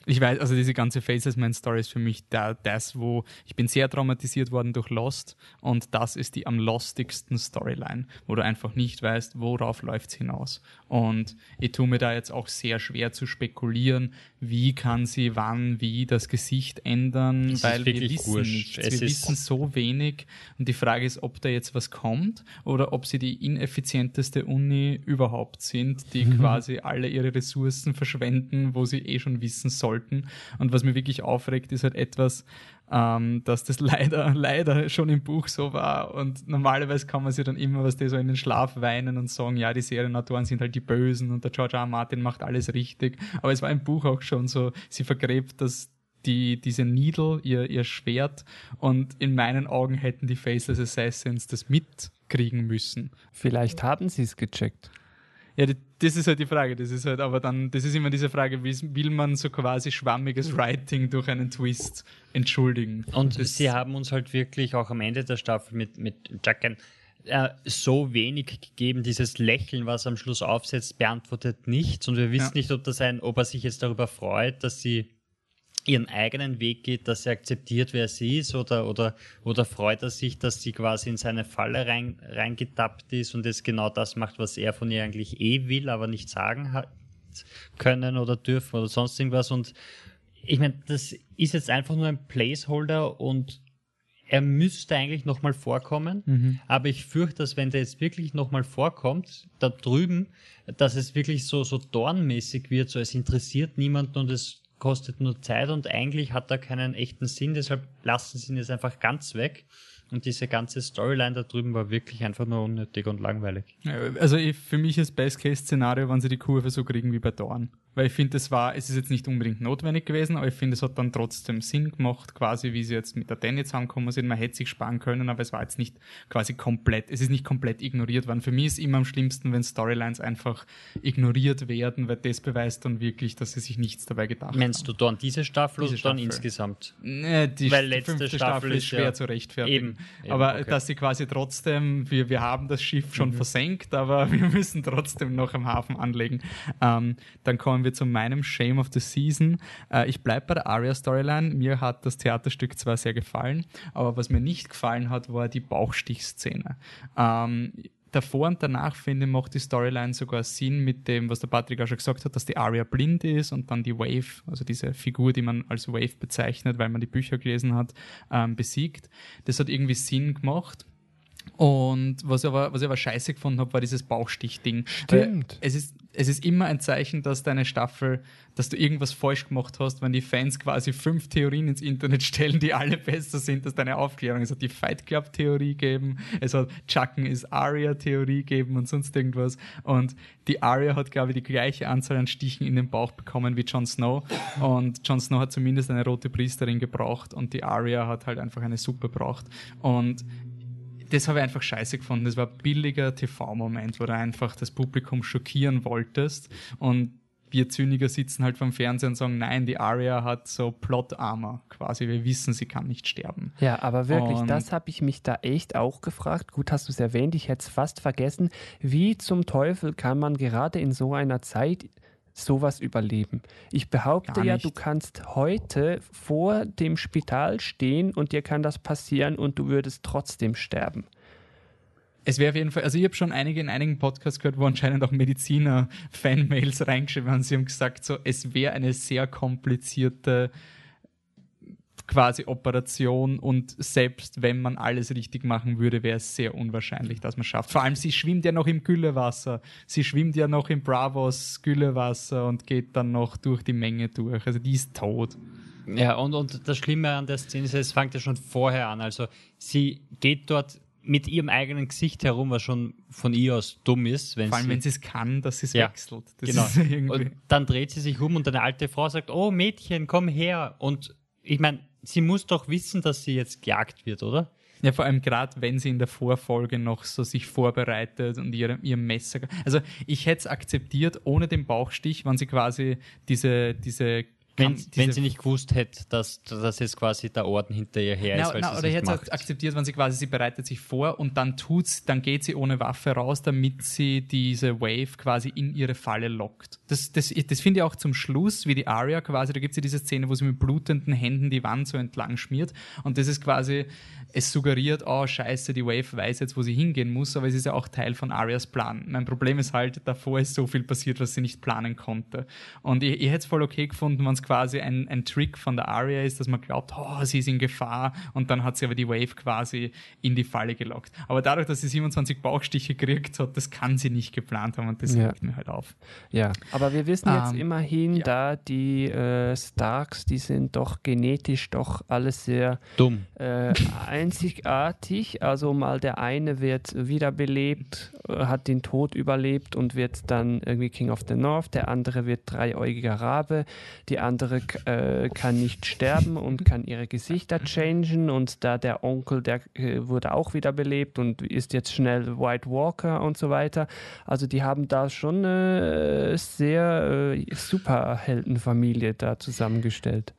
ich weiß, also diese ganze Faces Man Story ist für mich da, das, wo ich bin sehr traumatisiert worden durch Lost und das ist die am lostigsten Storyline, wo du einfach nicht weißt, worauf läuft's hinaus. Und ich tue mir da jetzt auch sehr schwer zu spekulieren, wie kann sie wann, wie das Gesicht ändern, es weil wir wissen nichts. wir wissen so wenig und die Frage ist, ob da jetzt was kommt oder ob sie die ineffizienteste Uni überhaupt sind, die [laughs] quasi alle ihre Ressourcen verschwenden, wo sie eh schon wissen sollen sollten. Und was mir wirklich aufregt, ist halt etwas, ähm, dass das [laughs] leider, leider schon im Buch so war. Und normalerweise kann man sich dann immer, was die so in den Schlaf weinen und sagen, ja, die Serienautoren sind halt die Bösen und der George R. R. Martin macht alles richtig. Aber es war im Buch auch schon so, sie vergräbt das die, diese Needle, ihr, ihr Schwert und in meinen Augen hätten die Faceless Assassins das mitkriegen müssen. Vielleicht haben sie es gecheckt. Ja, das ist halt die Frage. Das ist halt, aber dann, das ist immer diese Frage, wie will man so quasi schwammiges Writing durch einen Twist entschuldigen? Und das sie haben uns halt wirklich auch am Ende der Staffel mit, mit Jacken äh, so wenig gegeben. Dieses Lächeln, was am Schluss aufsetzt, beantwortet nichts. Und wir wissen ja. nicht, ob das ein, ob er sich jetzt darüber freut, dass sie ihren eigenen Weg geht, dass sie akzeptiert, wer sie ist, oder, oder, oder freut er sich, dass sie quasi in seine Falle rein, reingetappt ist und jetzt genau das macht, was er von ihr eigentlich eh will, aber nicht sagen hat können oder dürfen oder sonst irgendwas. Und ich meine, das ist jetzt einfach nur ein Placeholder und er müsste eigentlich nochmal vorkommen, mhm. aber ich fürchte, dass wenn der jetzt wirklich nochmal vorkommt, da drüben, dass es wirklich so, so dornmäßig wird, so es interessiert niemanden und es kostet nur Zeit und eigentlich hat er keinen echten Sinn, deshalb lassen sie ihn jetzt einfach ganz weg. Und diese ganze Storyline da drüben war wirklich einfach nur unnötig und langweilig. Also für mich ist Best-Case-Szenario, wenn sie die Kurve so kriegen wie bei Dorn. Weil ich finde, es war, es ist jetzt nicht unbedingt notwendig gewesen, aber ich finde, es hat dann trotzdem Sinn gemacht, quasi wie sie jetzt mit der Danny zusammengekommen sind. Man hätte sich sparen können, aber es war jetzt nicht quasi komplett, es ist nicht komplett ignoriert worden. Für mich ist immer am schlimmsten, wenn Storylines einfach ignoriert werden, weil das beweist dann wirklich, dass sie sich nichts dabei gedacht Meinst haben. Meinst du dann diese Staffel diese oder dann insgesamt? Nee, die, weil letzte fünfte Staffel, Staffel ist schwer ja zu rechtfertigen. Eben, eben aber okay. dass sie quasi trotzdem, wir, wir haben das Schiff schon mhm. versenkt, aber [laughs] wir müssen trotzdem noch im Hafen anlegen. Ähm, dann kommen kommen wir zu meinem Shame of the Season. Äh, ich bleibe bei der Aria-Storyline. Mir hat das Theaterstück zwar sehr gefallen, aber was mir nicht gefallen hat, war die Bauchstichszene. Ähm, davor und danach finde ich, macht die Storyline sogar Sinn mit dem, was der Patrick auch schon gesagt hat, dass die Aria blind ist und dann die Wave, also diese Figur, die man als Wave bezeichnet, weil man die Bücher gelesen hat, ähm, besiegt. Das hat irgendwie Sinn gemacht. Und was ich aber, was ich aber scheiße gefunden habe, war dieses Bauchstich-Ding. Stimmt. Es ist, es ist immer ein Zeichen, dass deine Staffel, dass du irgendwas falsch gemacht hast, wenn die Fans quasi fünf Theorien ins Internet [laughs] stellen, die alle besser sind als deine Aufklärung. Es hat die Fight Club-Theorie gegeben, es hat Chucken is Aria-Theorie gegeben und sonst irgendwas. Und die Aria hat, glaube ich, die gleiche Anzahl an Stichen in den Bauch bekommen wie Jon Snow. Und Jon Snow hat zumindest eine rote Priesterin gebraucht und die Aria hat halt einfach eine Suppe gebraucht. Und das habe ich einfach scheiße gefunden. Das war ein billiger TV-Moment, wo du einfach das Publikum schockieren wolltest und wir Zyniker sitzen halt vom Fernseher und sagen, nein, die Aria hat so Plot-Armor quasi. Wir wissen, sie kann nicht sterben. Ja, aber wirklich, und das habe ich mich da echt auch gefragt. Gut, hast du es erwähnt, ich hätte es fast vergessen. Wie zum Teufel kann man gerade in so einer Zeit sowas überleben. Ich behaupte ja, du kannst heute vor dem Spital stehen und dir kann das passieren und du würdest trotzdem sterben. Es wäre auf jeden Fall, also ich habe schon einige in einigen Podcasts gehört, wo anscheinend auch Mediziner Fanmails reingeschrieben haben. Sie haben gesagt, so, es wäre eine sehr komplizierte quasi Operation und selbst wenn man alles richtig machen würde, wäre es sehr unwahrscheinlich, dass man schafft. Vor allem, sie schwimmt ja noch im Güllewasser. Sie schwimmt ja noch im Bravos Güllewasser und geht dann noch durch die Menge durch. Also die ist tot. Ja, und, und das Schlimme an der Szene ist, es fängt ja schon vorher an. Also sie geht dort mit ihrem eigenen Gesicht herum, was schon von ihr aus dumm ist. Wenn Vor allem, sie, wenn sie es kann, dass sie es ja, wechselt. Das genau. [laughs] und dann dreht sie sich um und eine alte Frau sagt, oh Mädchen, komm her. Und ich meine, sie muss doch wissen, dass sie jetzt gejagt wird, oder? Ja, vor allem gerade, wenn sie in der Vorfolge noch so sich vorbereitet und ihr, ihr Messer. Also ich hätte es akzeptiert ohne den Bauchstich, wenn sie quasi diese, diese wenn, wenn, sie nicht gewusst hätte, dass, dass jetzt quasi der Orden hinter ihr her ist. Na, na, oder hätte es akzeptiert, wenn sie quasi, sie bereitet sich vor und dann tut's, dann geht sie ohne Waffe raus, damit sie diese Wave quasi in ihre Falle lockt. Das, das, das finde ich auch zum Schluss, wie die Aria quasi, da gibt es ja diese Szene, wo sie mit blutenden Händen die Wand so entlang schmiert und das ist quasi, es suggeriert, oh scheiße, die Wave weiß jetzt, wo sie hingehen muss, aber es ist ja auch Teil von Arias Plan. Mein Problem ist halt, davor ist so viel passiert, was sie nicht planen konnte. Und ich, ich hätte es voll okay gefunden, wenn es quasi ein, ein Trick von der Aria ist, dass man glaubt, oh, sie ist in Gefahr und dann hat sie aber die Wave quasi in die Falle gelockt. Aber dadurch, dass sie 27 Bauchstiche gekriegt hat, das kann sie nicht geplant haben und das ja. regt mir halt auf. Ja, aber wir wissen jetzt ähm, immerhin, ja. da die äh, Starks, die sind doch genetisch doch alles sehr dumm. Äh, einzigartig. Also mal der eine wird wiederbelebt, äh, hat den Tod überlebt und wird dann irgendwie King of the North. Der andere wird dreiäugiger Rabe. Die andere andere äh, kann nicht sterben und kann ihre Gesichter changen und da der Onkel, der äh, wurde auch wieder belebt und ist jetzt schnell White Walker und so weiter. Also die haben da schon eine sehr äh, Superheldenfamilie da zusammengestellt.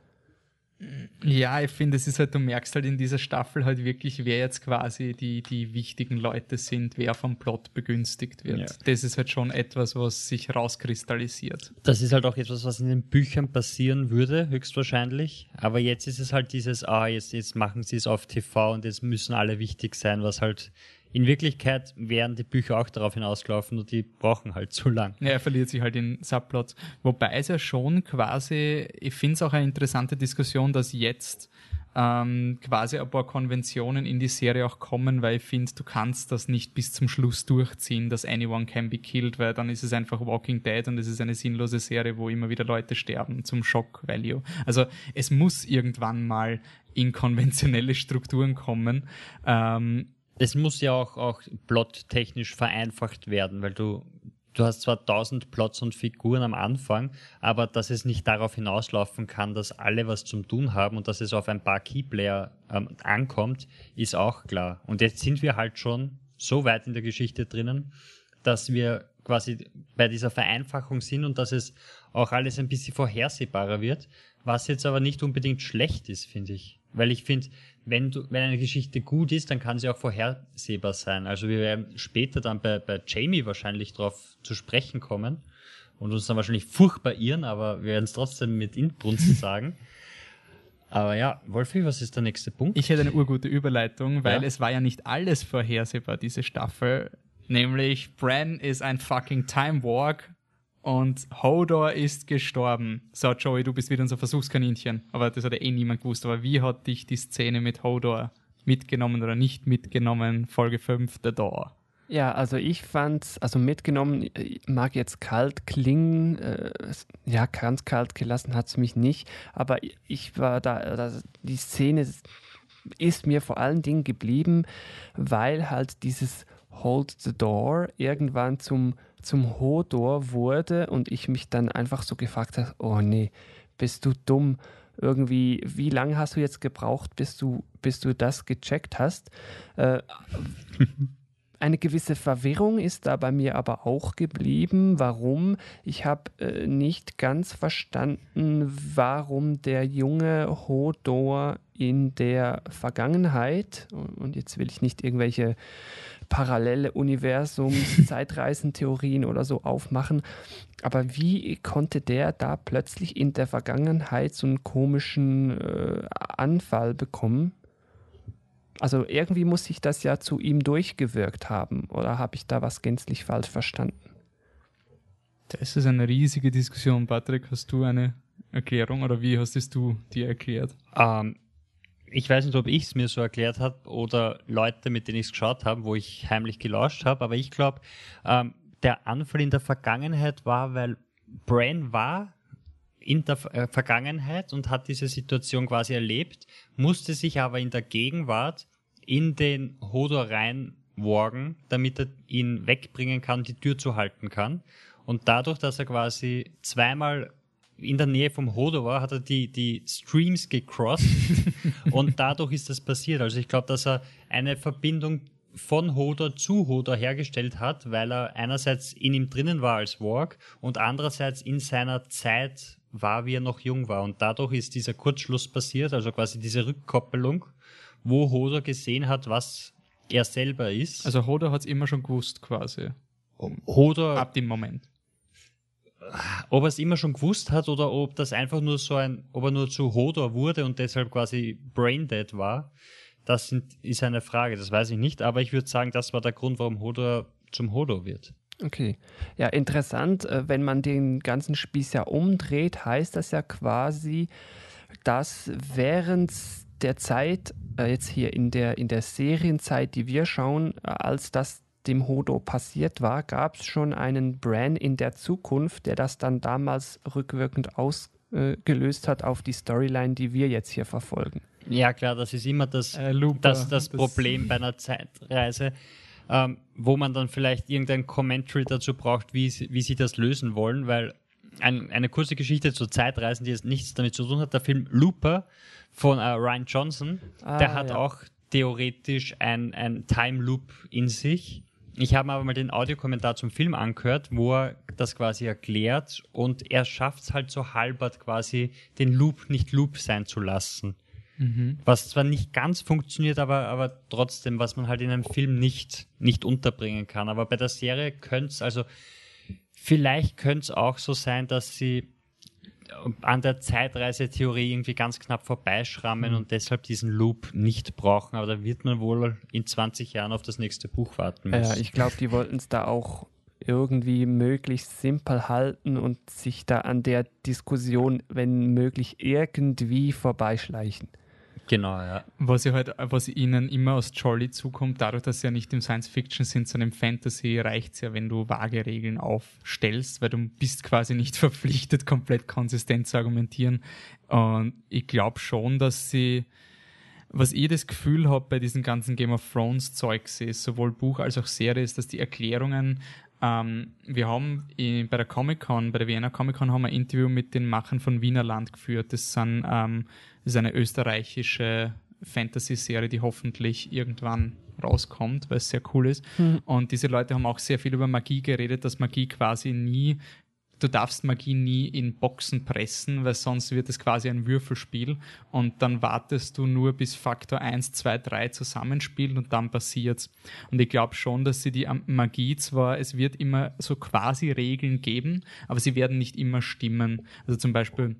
Ja, ich finde, es ist halt, du merkst halt in dieser Staffel halt wirklich, wer jetzt quasi die, die wichtigen Leute sind, wer vom Plot begünstigt wird. Ja. Das ist halt schon etwas, was sich rauskristallisiert. Das ist halt auch etwas, was in den Büchern passieren würde, höchstwahrscheinlich. Aber jetzt ist es halt dieses, ah, jetzt, jetzt machen sie es auf TV und jetzt müssen alle wichtig sein, was halt in Wirklichkeit wären die Bücher auch darauf hinausgelaufen und die brauchen halt zu lang. Ja, er verliert sich halt in Subplots. Wobei es ja schon quasi, ich finde es auch eine interessante Diskussion, dass jetzt ähm, quasi ein paar Konventionen in die Serie auch kommen, weil ich finde, du kannst das nicht bis zum Schluss durchziehen, dass anyone can be killed, weil dann ist es einfach Walking Dead und es ist eine sinnlose Serie, wo immer wieder Leute sterben zum Shock Value. Also es muss irgendwann mal in konventionelle Strukturen kommen. Ähm, es muss ja auch, auch plottechnisch vereinfacht werden, weil du, du hast zwar tausend Plots und Figuren am Anfang, aber dass es nicht darauf hinauslaufen kann, dass alle was zum tun haben und dass es auf ein paar Keyplayer ähm, ankommt, ist auch klar. Und jetzt sind wir halt schon so weit in der Geschichte drinnen, dass wir quasi bei dieser Vereinfachung sind und dass es auch alles ein bisschen vorhersehbarer wird, was jetzt aber nicht unbedingt schlecht ist, finde ich. Weil ich finde, wenn, du, wenn eine Geschichte gut ist, dann kann sie auch vorhersehbar sein. Also wir werden später dann bei, bei Jamie wahrscheinlich darauf zu sprechen kommen und uns dann wahrscheinlich furchtbar irren, aber wir werden es trotzdem mit Inbrunst [laughs] sagen. Aber ja, Wolfi, was ist der nächste Punkt? Ich hätte eine urgute Überleitung, weil ja? es war ja nicht alles vorhersehbar, diese Staffel. Nämlich, Bran ist ein fucking Time Walk und Hodor ist gestorben. So, Joey, du bist wieder unser Versuchskaninchen. Aber das hat eh niemand gewusst. Aber wie hat dich die Szene mit Hodor mitgenommen oder nicht mitgenommen? Folge 5, The Door. Ja, also ich fand's, also mitgenommen, mag jetzt kalt klingen, äh, ja, ganz kalt gelassen hat es mich nicht, aber ich war da, da, die Szene ist mir vor allen Dingen geblieben, weil halt dieses Hold the Door irgendwann zum zum Hodor wurde und ich mich dann einfach so gefragt habe, oh nee, bist du dumm? Irgendwie, wie lange hast du jetzt gebraucht, bis du, bis du das gecheckt hast? Äh, eine gewisse Verwirrung ist da bei mir aber auch geblieben. Warum? Ich habe äh, nicht ganz verstanden, warum der junge Hodor in der Vergangenheit, und jetzt will ich nicht irgendwelche parallele Universums, [laughs] Zeitreisentheorien oder so aufmachen. Aber wie konnte der da plötzlich in der Vergangenheit so einen komischen äh, Anfall bekommen? Also irgendwie muss sich das ja zu ihm durchgewirkt haben. Oder habe ich da was gänzlich falsch verstanden? Das ist eine riesige Diskussion. Patrick, hast du eine Erklärung oder wie hast es du dir erklärt? Ähm, ich weiß nicht, ob ich es mir so erklärt habe oder Leute, mit denen ich es geschaut habe, wo ich heimlich gelauscht habe, aber ich glaube, ähm, der Anfall in der Vergangenheit war, weil Bran war in der äh, Vergangenheit und hat diese Situation quasi erlebt, musste sich aber in der Gegenwart in den Hodor reinwagen, damit er ihn wegbringen kann, die Tür zu halten kann. Und dadurch, dass er quasi zweimal in der Nähe vom Hodor war, hat er die, die Streams gecrossed [laughs] und dadurch ist das passiert. Also ich glaube, dass er eine Verbindung von Hodor zu Hodor hergestellt hat, weil er einerseits in ihm drinnen war als Warg und andererseits in seiner Zeit war, wie er noch jung war. Und dadurch ist dieser Kurzschluss passiert, also quasi diese Rückkoppelung, wo Hodor gesehen hat, was er selber ist. Also Hodor hat es immer schon gewusst, quasi. Hodor. Ab dem Moment ob er es immer schon gewusst hat oder ob das einfach nur so ein, ob er nur zu Hodor wurde und deshalb quasi braindead war, das sind, ist eine Frage, das weiß ich nicht, aber ich würde sagen, das war der Grund, warum Hodor zum Hodor wird. Okay. Ja, interessant. Äh, wenn man den ganzen Spieß ja umdreht, heißt das ja quasi, dass während der Zeit, äh, jetzt hier in der, in der Serienzeit, die wir schauen, äh, als das dem Hodo passiert war, gab es schon einen Bran in der Zukunft, der das dann damals rückwirkend ausgelöst hat auf die Storyline, die wir jetzt hier verfolgen. Ja, klar, das ist immer das, äh, Looper, das, das, das, Problem bei einer Zeitreise, ähm, wo man dann vielleicht irgendein Commentary dazu braucht, wie, wie sie das lösen wollen, weil ein, eine kurze Geschichte zur Zeitreisen, die jetzt nichts damit zu tun hat, der Film Looper von äh, Ryan Johnson, ah, der hat ja. auch theoretisch ein, ein Time Loop in sich ich habe aber mal den Audiokommentar zum Film angehört, wo er das quasi erklärt und er schafft es halt so halbert quasi, den Loop nicht Loop sein zu lassen. Mhm. Was zwar nicht ganz funktioniert, aber, aber trotzdem, was man halt in einem Film nicht, nicht unterbringen kann. Aber bei der Serie könnte es, also vielleicht könnte es auch so sein, dass sie an der Zeitreisetheorie irgendwie ganz knapp vorbeischrammen mhm. und deshalb diesen Loop nicht brauchen. Aber da wird man wohl in 20 Jahren auf das nächste Buch warten müssen. Ja, ich glaube, die wollten es da auch irgendwie möglichst simpel halten und sich da an der Diskussion, wenn möglich, irgendwie vorbeischleichen. Genau, ja. Was, halt, was ihnen immer aus Jolly zukommt, dadurch, dass sie ja nicht im Science Fiction sind, sondern im Fantasy, reicht es ja, wenn du vage Regeln aufstellst, weil du bist quasi nicht [laughs] verpflichtet, komplett konsistent zu argumentieren. Und ich glaube schon, dass sie, was ich das Gefühl habe bei diesen ganzen Game of Thrones Zeugs ist, sowohl Buch als auch Serie, ist, dass die Erklärungen ähm, wir haben in, bei der Comic Con, bei der Vienna Comic Con, haben wir ein Interview mit den Machern von Wiener Land geführt. Das, sind, ähm, das ist eine österreichische Fantasy-Serie, die hoffentlich irgendwann rauskommt, weil es sehr cool ist. Mhm. Und diese Leute haben auch sehr viel über Magie geredet, dass Magie quasi nie du darfst Magie nie in Boxen pressen, weil sonst wird es quasi ein Würfelspiel und dann wartest du nur bis Faktor 1, 2, 3 zusammenspielen und dann passiert's. Und ich glaube schon, dass sie die Magie zwar, es wird immer so quasi Regeln geben, aber sie werden nicht immer stimmen. Also zum Beispiel,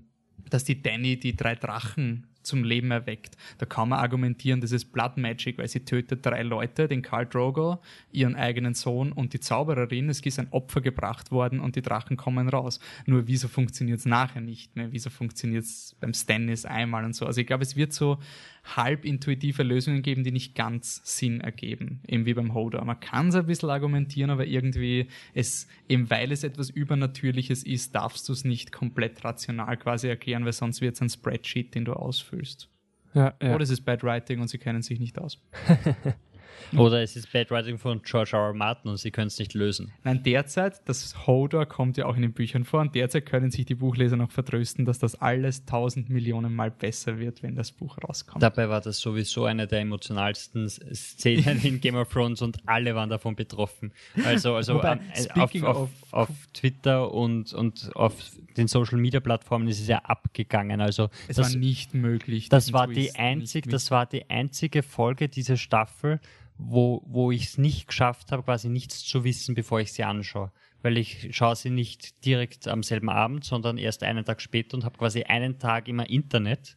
dass die Danny die drei Drachen zum Leben erweckt. Da kann man argumentieren, das ist Blood Magic, weil sie tötet drei Leute, den Karl Drogo, ihren eigenen Sohn und die Zaubererin. Es ist ein Opfer gebracht worden und die Drachen kommen raus. Nur wieso funktioniert es nachher nicht mehr? Wieso funktioniert es beim Stannis einmal und so? Also ich glaube, es wird so halb intuitive Lösungen geben, die nicht ganz Sinn ergeben, eben wie beim Hodor. Man kann es ein bisschen argumentieren, aber irgendwie es, eben weil es etwas Übernatürliches ist, darfst du es nicht komplett rational quasi erklären, weil sonst wird es ein Spreadsheet, den du ausfüllst. Ja, ja. Oder es ist Bad Writing und sie kennen sich nicht aus. [laughs] Oder es ist Bad Writing von George R. R. Martin und sie können es nicht lösen. Nein, derzeit, das Hodor kommt ja auch in den Büchern vor und derzeit können sich die Buchleser noch vertrösten, dass das alles tausend Millionen Mal besser wird, wenn das Buch rauskommt. Dabei war das sowieso eine der emotionalsten Szenen in Game of Thrones und alle waren davon betroffen. Also, also Wobei, auf, auf, auf, Twitter und, und auf den Social Media Plattformen ist es ja abgegangen. Also es das, war nicht möglich. Das war die einzig, das war die einzige Folge dieser Staffel, wo, wo ich es nicht geschafft habe, quasi nichts zu wissen, bevor ich sie anschaue. Weil ich schaue sie nicht direkt am selben Abend, sondern erst einen Tag später und habe quasi einen Tag immer Internet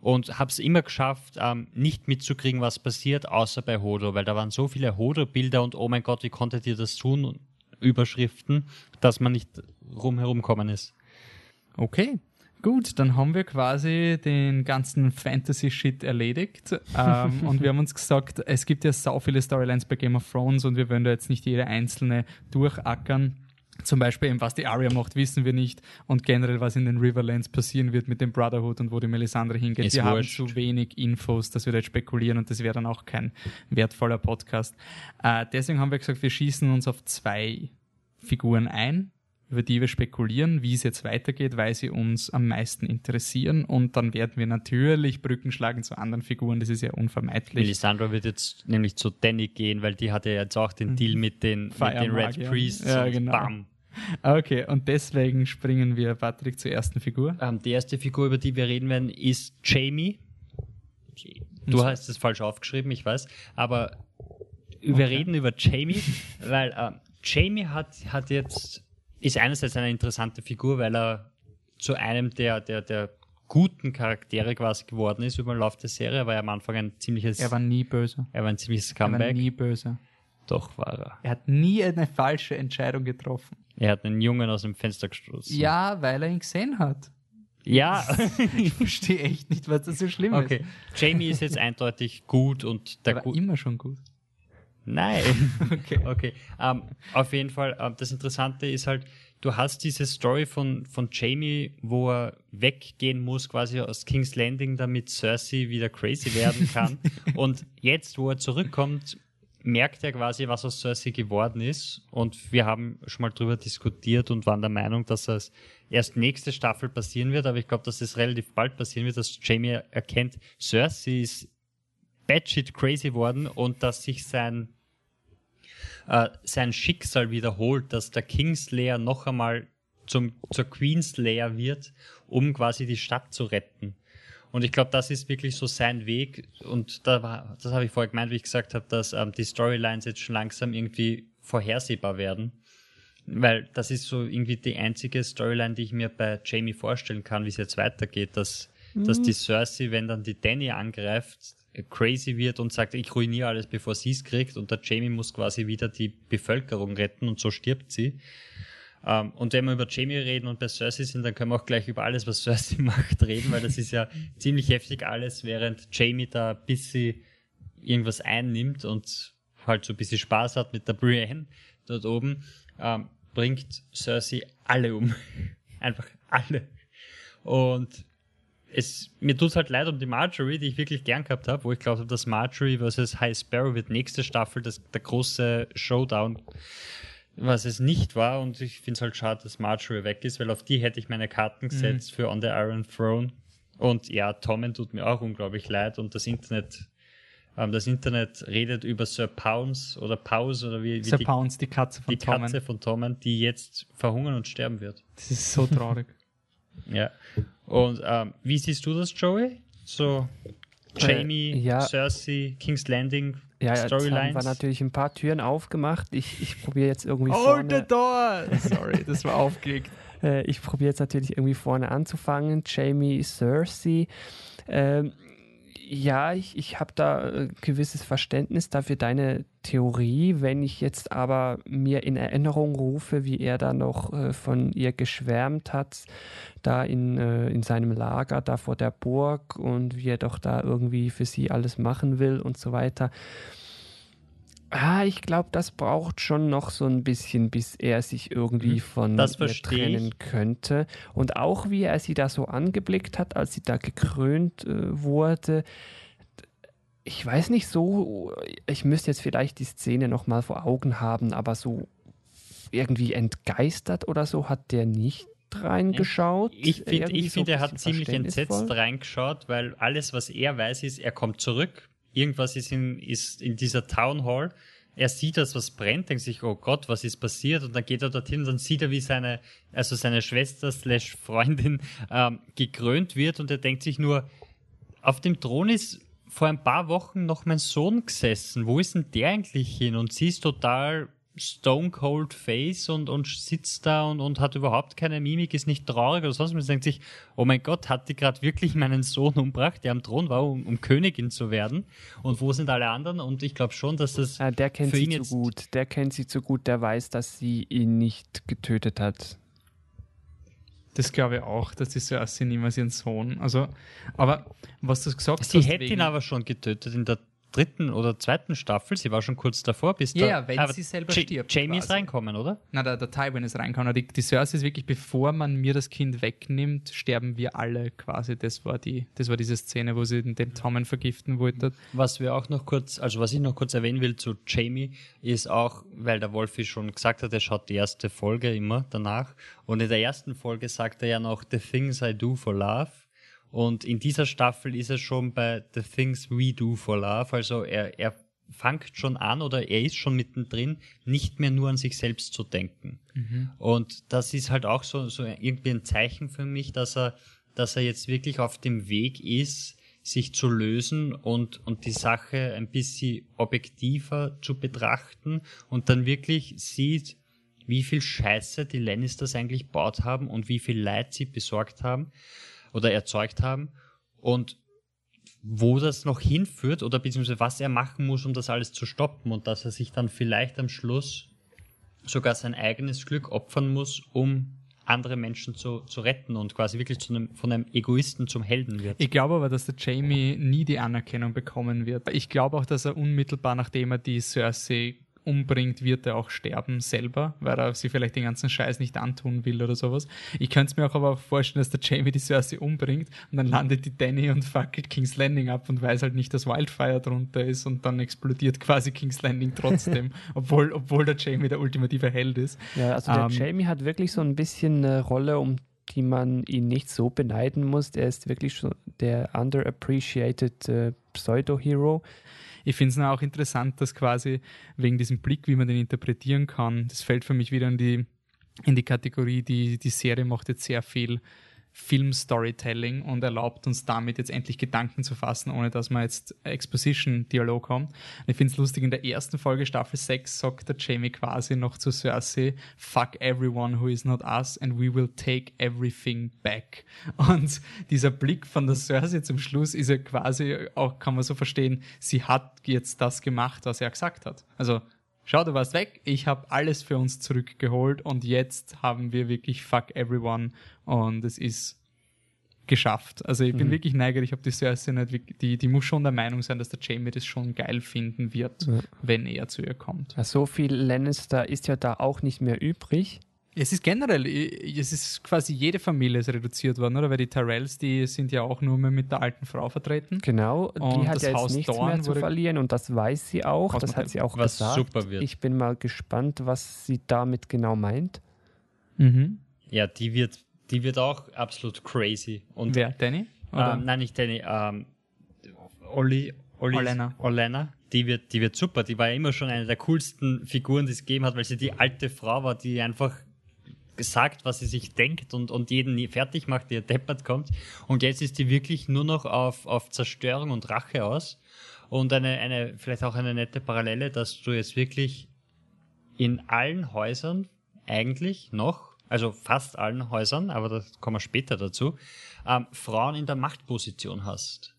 und habe es immer geschafft, ähm, nicht mitzukriegen, was passiert, außer bei Hodo, weil da waren so viele Hodo-Bilder und oh mein Gott, wie konntet ihr das tun? Überschriften, dass man nicht rumherum kommen ist. Okay, Gut, dann haben wir quasi den ganzen Fantasy-Shit erledigt. [laughs] ähm, und wir haben uns gesagt, es gibt ja so viele Storylines bei Game of Thrones und wir wollen da jetzt nicht jede einzelne durchackern. Zum Beispiel eben, was die Arya macht, wissen wir nicht. Und generell, was in den Riverlands passieren wird mit dem Brotherhood und wo die Melisandre hingeht. Ist wir wurscht. haben zu wenig Infos, dass wir da jetzt spekulieren und das wäre dann auch kein wertvoller Podcast. Äh, deswegen haben wir gesagt, wir schießen uns auf zwei Figuren ein über die wir spekulieren, wie es jetzt weitergeht, weil sie uns am meisten interessieren. Und dann werden wir natürlich Brücken schlagen zu anderen Figuren, das ist ja unvermeidlich. Melisandre wird jetzt nämlich zu Danny gehen, weil die hatte ja jetzt auch den mhm. Deal mit den, mit den Red Priests. Ja, genau. Bam. Okay, und deswegen springen wir, Patrick, zur ersten Figur. Ähm, die erste Figur, über die wir reden werden, ist Jamie. Du hast es falsch aufgeschrieben, ich weiß. Aber wir okay. reden über Jamie, [laughs] weil äh, Jamie hat, hat jetzt ist einerseits eine interessante Figur, weil er zu einem der, der, der guten Charaktere quasi geworden ist über den Lauf der Serie. Er war ja am Anfang ein ziemliches. Er war nie böse. Er war ein ziemliches Comeback. Er war nie böse. Doch war er. Er hat nie eine falsche Entscheidung getroffen. Er hat einen Jungen aus dem Fenster gestoßen. Ja, weil er ihn gesehen hat. Ja. ich [laughs] verstehe echt nicht, was das so schlimm okay. ist. Jamie ist jetzt eindeutig gut und der er war immer schon gut. Nein. [laughs] okay. okay. Um, ähm, auf jeden Fall, um, ähm, das Interessante ist halt, du hast diese Story von, von Jamie, wo er weggehen muss, quasi aus King's Landing, damit Cersei wieder crazy werden [laughs] kann. und jetzt, wo er zurückkommt, merkt er quasi, was aus Cersei geworden ist. Und wir haben schon mal drüber diskutiert und waren der Meinung, dass das erst nächste Staffel passieren wird. Aber ich glaube, dass es relativ bald passieren wird, dass Jamie erkennt, Cersei ist batshit crazy worden und dass sich sein äh, sein Schicksal wiederholt, dass der Kingslayer noch einmal zum, zur Queenslayer wird, um quasi die Stadt zu retten. Und ich glaube, das ist wirklich so sein Weg. Und da war, das habe ich vorher gemeint, wie ich gesagt habe, dass ähm, die Storylines jetzt schon langsam irgendwie vorhersehbar werden. Weil das ist so irgendwie die einzige Storyline, die ich mir bei Jamie vorstellen kann, wie es jetzt weitergeht, dass, mhm. dass die Cersei, wenn dann die Danny angreift, crazy wird und sagt, ich ruiniere alles, bevor sie es kriegt und der Jamie muss quasi wieder die Bevölkerung retten und so stirbt sie. Um, ähm, und wenn wir über Jamie reden und bei Cersei sind, dann können wir auch gleich über alles, was Cersei [laughs] macht, reden, weil das ist ja ziemlich heftig alles, während Jamie da ein bisschen irgendwas einnimmt und halt so ein bisschen Spaß hat mit der Brienne dort oben, um, ähm, bringt Cersei alle um. [laughs] Einfach alle. Und es, mir tut halt leid um die Marjorie, die ich wirklich gern gehabt habe, wo ich glaube, dass Marjorie vs. High Sparrow wird nächste Staffel das, der große Showdown, was es nicht war. Und ich finde es halt schade, dass Marjorie weg ist, weil auf die hätte ich meine Karten gesetzt mhm. für On the Iron Throne. Und ja, Tommen tut mir auch unglaublich leid und das Internet ähm, das Internet redet über Sir Pounds oder Pause oder wie, wie Sir die, Pounds, die Katze von die Tommen. Katze von Tommen, die jetzt verhungern und sterben wird. Das ist so traurig. [laughs] ja. Und ähm, wie siehst du das, Joey? So Jamie, äh, ja. Cersei, King's Landing, ja, Storylines. war natürlich ein paar Türen aufgemacht. Ich, ich probiere jetzt irgendwie Hold vorne... the door! [laughs] Sorry, das war aufgelegt. Äh, ich probiere jetzt natürlich irgendwie vorne anzufangen. Jamie, Cersei. Ähm, ja, ich, ich habe da äh, gewisses Verständnis dafür deine Theorie. Wenn ich jetzt aber mir in Erinnerung rufe, wie er da noch äh, von ihr geschwärmt hat, da in, äh, in seinem Lager, da vor der Burg und wie er doch da irgendwie für sie alles machen will und so weiter Ah, ich glaube, das braucht schon noch so ein bisschen, bis er sich irgendwie mhm. von das ihr trennen ich. könnte. Und auch wie er sie da so angeblickt hat, als sie da gekrönt äh, wurde. Ich weiß nicht so, ich müsste jetzt vielleicht die Szene nochmal vor Augen haben, aber so irgendwie entgeistert oder so hat der nicht reingeschaut. Ich finde, find, er hat ziemlich entsetzt reingeschaut, weil alles, was er weiß, ist, er kommt zurück irgendwas ist in, ist in dieser Town Hall. Er sieht, dass was brennt, denkt sich, oh Gott, was ist passiert? Und dann geht er dorthin und dann sieht er, wie seine, also seine Schwester slash Freundin ähm, gekrönt wird und er denkt sich nur, auf dem Thron ist vor ein paar Wochen noch mein Sohn gesessen. Wo ist denn der eigentlich hin? Und sie ist total Stone Cold Face und, und sitzt da und, und hat überhaupt keine Mimik, ist nicht traurig oder sonst was. Man denkt sich, oh mein Gott, hat die gerade wirklich meinen Sohn umgebracht, der am Thron war, um, um, Königin zu werden? Und wo sind alle anderen? Und ich glaube schon, dass das. Ja, der kennt für sie ihn zu gut. Der kennt sie zu gut, der weiß, dass sie ihn nicht getötet hat. Das glaube ich auch, dass die Cersei niemals ihren Sohn. Also, aber was du gesagt hast. Sie hätte ihn aber schon getötet in der dritten oder zweiten Staffel, sie war schon kurz davor, bis ja, da, wenn aber sie selber J stirbt. Jamie quasi. ist reinkommen, oder? Na, der, der Tywin ist reinkommen. Die, die Cersei ist wirklich, bevor man mir das Kind wegnimmt, sterben wir alle quasi. Das war die, das war diese Szene, wo sie den, den Tommen vergiften wollten. Was wir auch noch kurz, also was ich noch kurz erwähnen will zu Jamie, ist auch, weil der Wolfi schon gesagt hat, er schaut die erste Folge immer danach. Und in der ersten Folge sagt er ja noch The Things I Do for Love. Und in dieser Staffel ist er schon bei The Things We Do for Love. Also er, er fängt schon an oder er ist schon mittendrin, nicht mehr nur an sich selbst zu denken. Mhm. Und das ist halt auch so, so irgendwie ein Zeichen für mich, dass er, dass er jetzt wirklich auf dem Weg ist, sich zu lösen und, und die Sache ein bisschen objektiver zu betrachten und dann wirklich sieht, wie viel Scheiße die Lannisters eigentlich baut haben und wie viel Leid sie besorgt haben oder erzeugt haben und wo das noch hinführt oder beziehungsweise was er machen muss, um das alles zu stoppen und dass er sich dann vielleicht am Schluss sogar sein eigenes Glück opfern muss, um andere Menschen zu, zu retten und quasi wirklich zu einem, von einem Egoisten zum Helden wird. Ich glaube aber, dass der Jamie nie die Anerkennung bekommen wird. Ich glaube auch, dass er unmittelbar nachdem er die Cersei umbringt, wird er auch sterben selber, weil er sich vielleicht den ganzen Scheiß nicht antun will oder sowas. Ich könnte es mir auch aber vorstellen, dass der Jamie die Cersei umbringt und dann landet die Danny und fackelt King's Landing ab und weiß halt nicht, dass Wildfire drunter ist und dann explodiert quasi King's Landing trotzdem, [laughs] obwohl, obwohl der Jamie der ultimative Held ist. Ja, also der ähm, Jamie hat wirklich so ein bisschen eine Rolle, um die man ihn nicht so beneiden muss. Er ist wirklich schon der underappreciated äh, Pseudo-Hero Ich finde es auch interessant, dass quasi wegen diesem Blick, wie man den interpretieren kann, das fällt für mich wieder in die, in die Kategorie, die, die Serie macht jetzt sehr viel Film-Storytelling und erlaubt uns damit jetzt endlich Gedanken zu fassen, ohne dass wir jetzt Exposition-Dialog haben. Und ich finde es lustig, in der ersten Folge Staffel 6 sagt der Jamie quasi noch zu Cersei, fuck everyone who is not us and we will take everything back. [laughs] Und dieser Blick von der Cersei zum Schluss ist ja quasi, auch kann man so verstehen, sie hat jetzt das gemacht, was er gesagt hat. Also schau, du warst weg, ich habe alles für uns zurückgeholt und jetzt haben wir wirklich fuck everyone und es ist geschafft. Also ich bin mhm. wirklich neugierig, ob die Cersei nicht, die, die muss schon der Meinung sein, dass der Jamie das schon geil finden wird, ja. wenn er zu ihr kommt. So viel Lannister ist ja da auch nicht mehr übrig. Es ist generell, es ist quasi jede Familie ist reduziert worden, oder? Weil die Tyrells, die sind ja auch nur mehr mit der alten Frau vertreten. Genau, und die hat ja jetzt Haus nichts Dorn mehr zu verlieren und das weiß sie auch, das hat sie auch was gesagt. Super wird. Ich bin mal gespannt, was sie damit genau meint. Mhm. Ja, die wird, die wird auch absolut crazy. Und, Wer, Danny? Ähm, nein, nicht Danny, ähm, Olli, Olli, Olena. Olena. Die wird, die wird super. Die war ja immer schon eine der coolsten Figuren, die es gegeben hat, weil sie die alte Frau war, die einfach gesagt, was sie sich denkt und, und jeden fertig macht, der deppert kommt. Und jetzt ist die wirklich nur noch auf, auf Zerstörung und Rache aus. Und eine, eine, vielleicht auch eine nette Parallele, dass du jetzt wirklich in allen Häusern eigentlich noch, also fast allen Häusern, aber da kommen wir später dazu, ähm, Frauen in der Machtposition hast.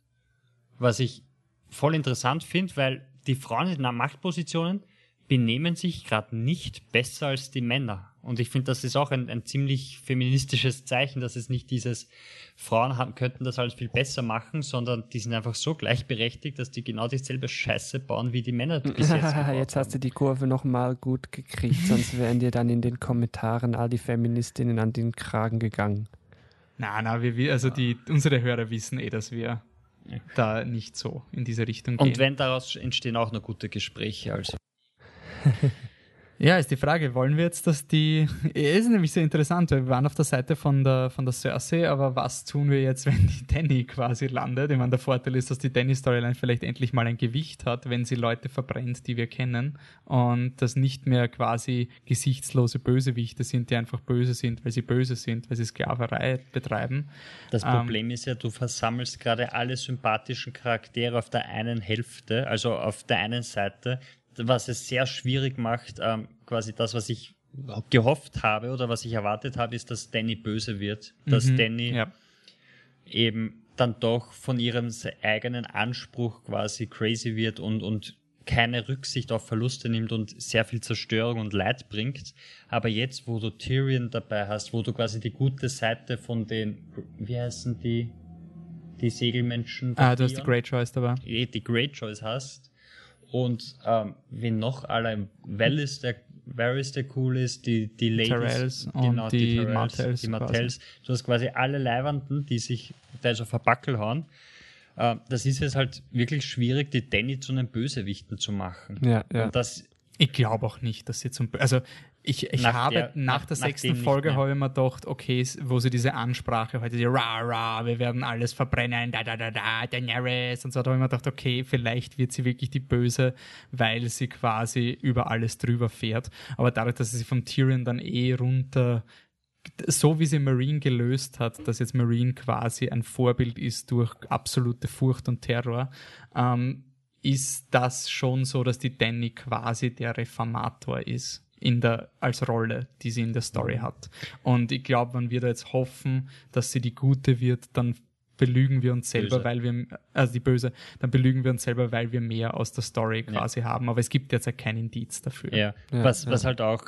Was ich voll interessant finde, weil die Frauen in den Machtpositionen benehmen sich gerade nicht besser als die Männer. Und ich finde, das ist auch ein, ein ziemlich feministisches Zeichen, dass es nicht dieses Frauen haben, könnten das alles viel besser machen, sondern die sind einfach so gleichberechtigt, dass die genau dieselbe Scheiße bauen, wie die Männer bis jetzt [laughs] Jetzt hast du die Kurve nochmal gut gekriegt, sonst wären dir dann in den Kommentaren all die Feministinnen an den Kragen gegangen. Na, na, wir, also die, unsere Hörer wissen eh, dass wir da nicht so in diese Richtung gehen. Und wenn daraus entstehen auch noch gute Gespräche, also. [laughs] Ja, ist die Frage, wollen wir jetzt, dass die. Es [laughs] ist nämlich sehr interessant, weil wir waren auf der Seite von der, von der Cersei, aber was tun wir jetzt, [laughs] wenn die Danny quasi landet? Ich meine, der Vorteil ist, dass die Danny-Storyline vielleicht endlich mal ein Gewicht hat, wenn sie Leute verbrennt, die wir kennen und das nicht mehr quasi gesichtslose Bösewichte sind, die einfach böse sind, weil sie böse sind, weil sie Sklaverei betreiben. Das Problem ähm, ist ja, du versammelst gerade alle sympathischen Charaktere auf der einen Hälfte, also auf der einen Seite was es sehr schwierig macht, ähm, quasi das, was ich gehofft habe oder was ich erwartet habe, ist, dass Danny böse wird. Dass mhm, Danny ja. eben dann doch von ihrem eigenen Anspruch quasi crazy wird und, und keine Rücksicht auf Verluste nimmt und sehr viel Zerstörung und Leid bringt. Aber jetzt, wo du Tyrion dabei hast, wo du quasi die gute Seite von den, wie heißen die, die Segelmenschen? Ah, du hast die Great Choice dabei. Die Great Choice hast, und ähm, wen noch alle, Well ist der, Varys der cool ist, die, die Ladies, Terrells genau, die, die Terrells, Martells, die Martells. Du hast quasi alle Leibenden, die sich da so verbackel hauen. Äh, das ist jetzt halt wirklich schwierig, die Danny zu einem Bösewichten zu machen. Ja, ja. Und das, ich glaube auch nicht, dass sie zum, also ich, ich nach habe der, nach, nach der sechsten Folge habe ich mir gedacht, okay, wo sie diese Ansprache heute, die ra ra, wir werden alles verbrennen, da da da da, Daenerys und so, da habe ich mir gedacht, okay, vielleicht wird sie wirklich die Böse, weil sie quasi über alles drüber fährt. Aber dadurch, dass sie vom Tyrion dann eh runter so wie sie Marine gelöst hat, dass jetzt Marine quasi ein Vorbild ist durch absolute Furcht und Terror, ähm, ist das schon so, dass die Danny quasi der Reformator ist in der, als Rolle, die sie in der Story hat. Und ich glaube, wenn wir da jetzt hoffen, dass sie die Gute wird, dann belügen wir uns selber, böse. weil wir, also die Böse, dann belügen wir uns selber, weil wir mehr aus der Story quasi ja. haben. Aber es gibt jetzt ja kein Indiz dafür. Ja, ja was, ja. was halt auch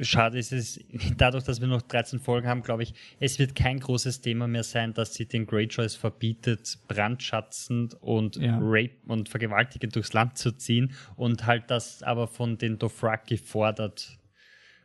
schade ist es, [laughs] dadurch, dass wir noch 13 Folgen haben, glaube ich, es wird kein großes Thema mehr sein, dass sie den Greyjoys verbietet, brandschatzend und ja. Rape und vergewaltigend durchs Land zu ziehen und halt das aber von den Dothraki fordert.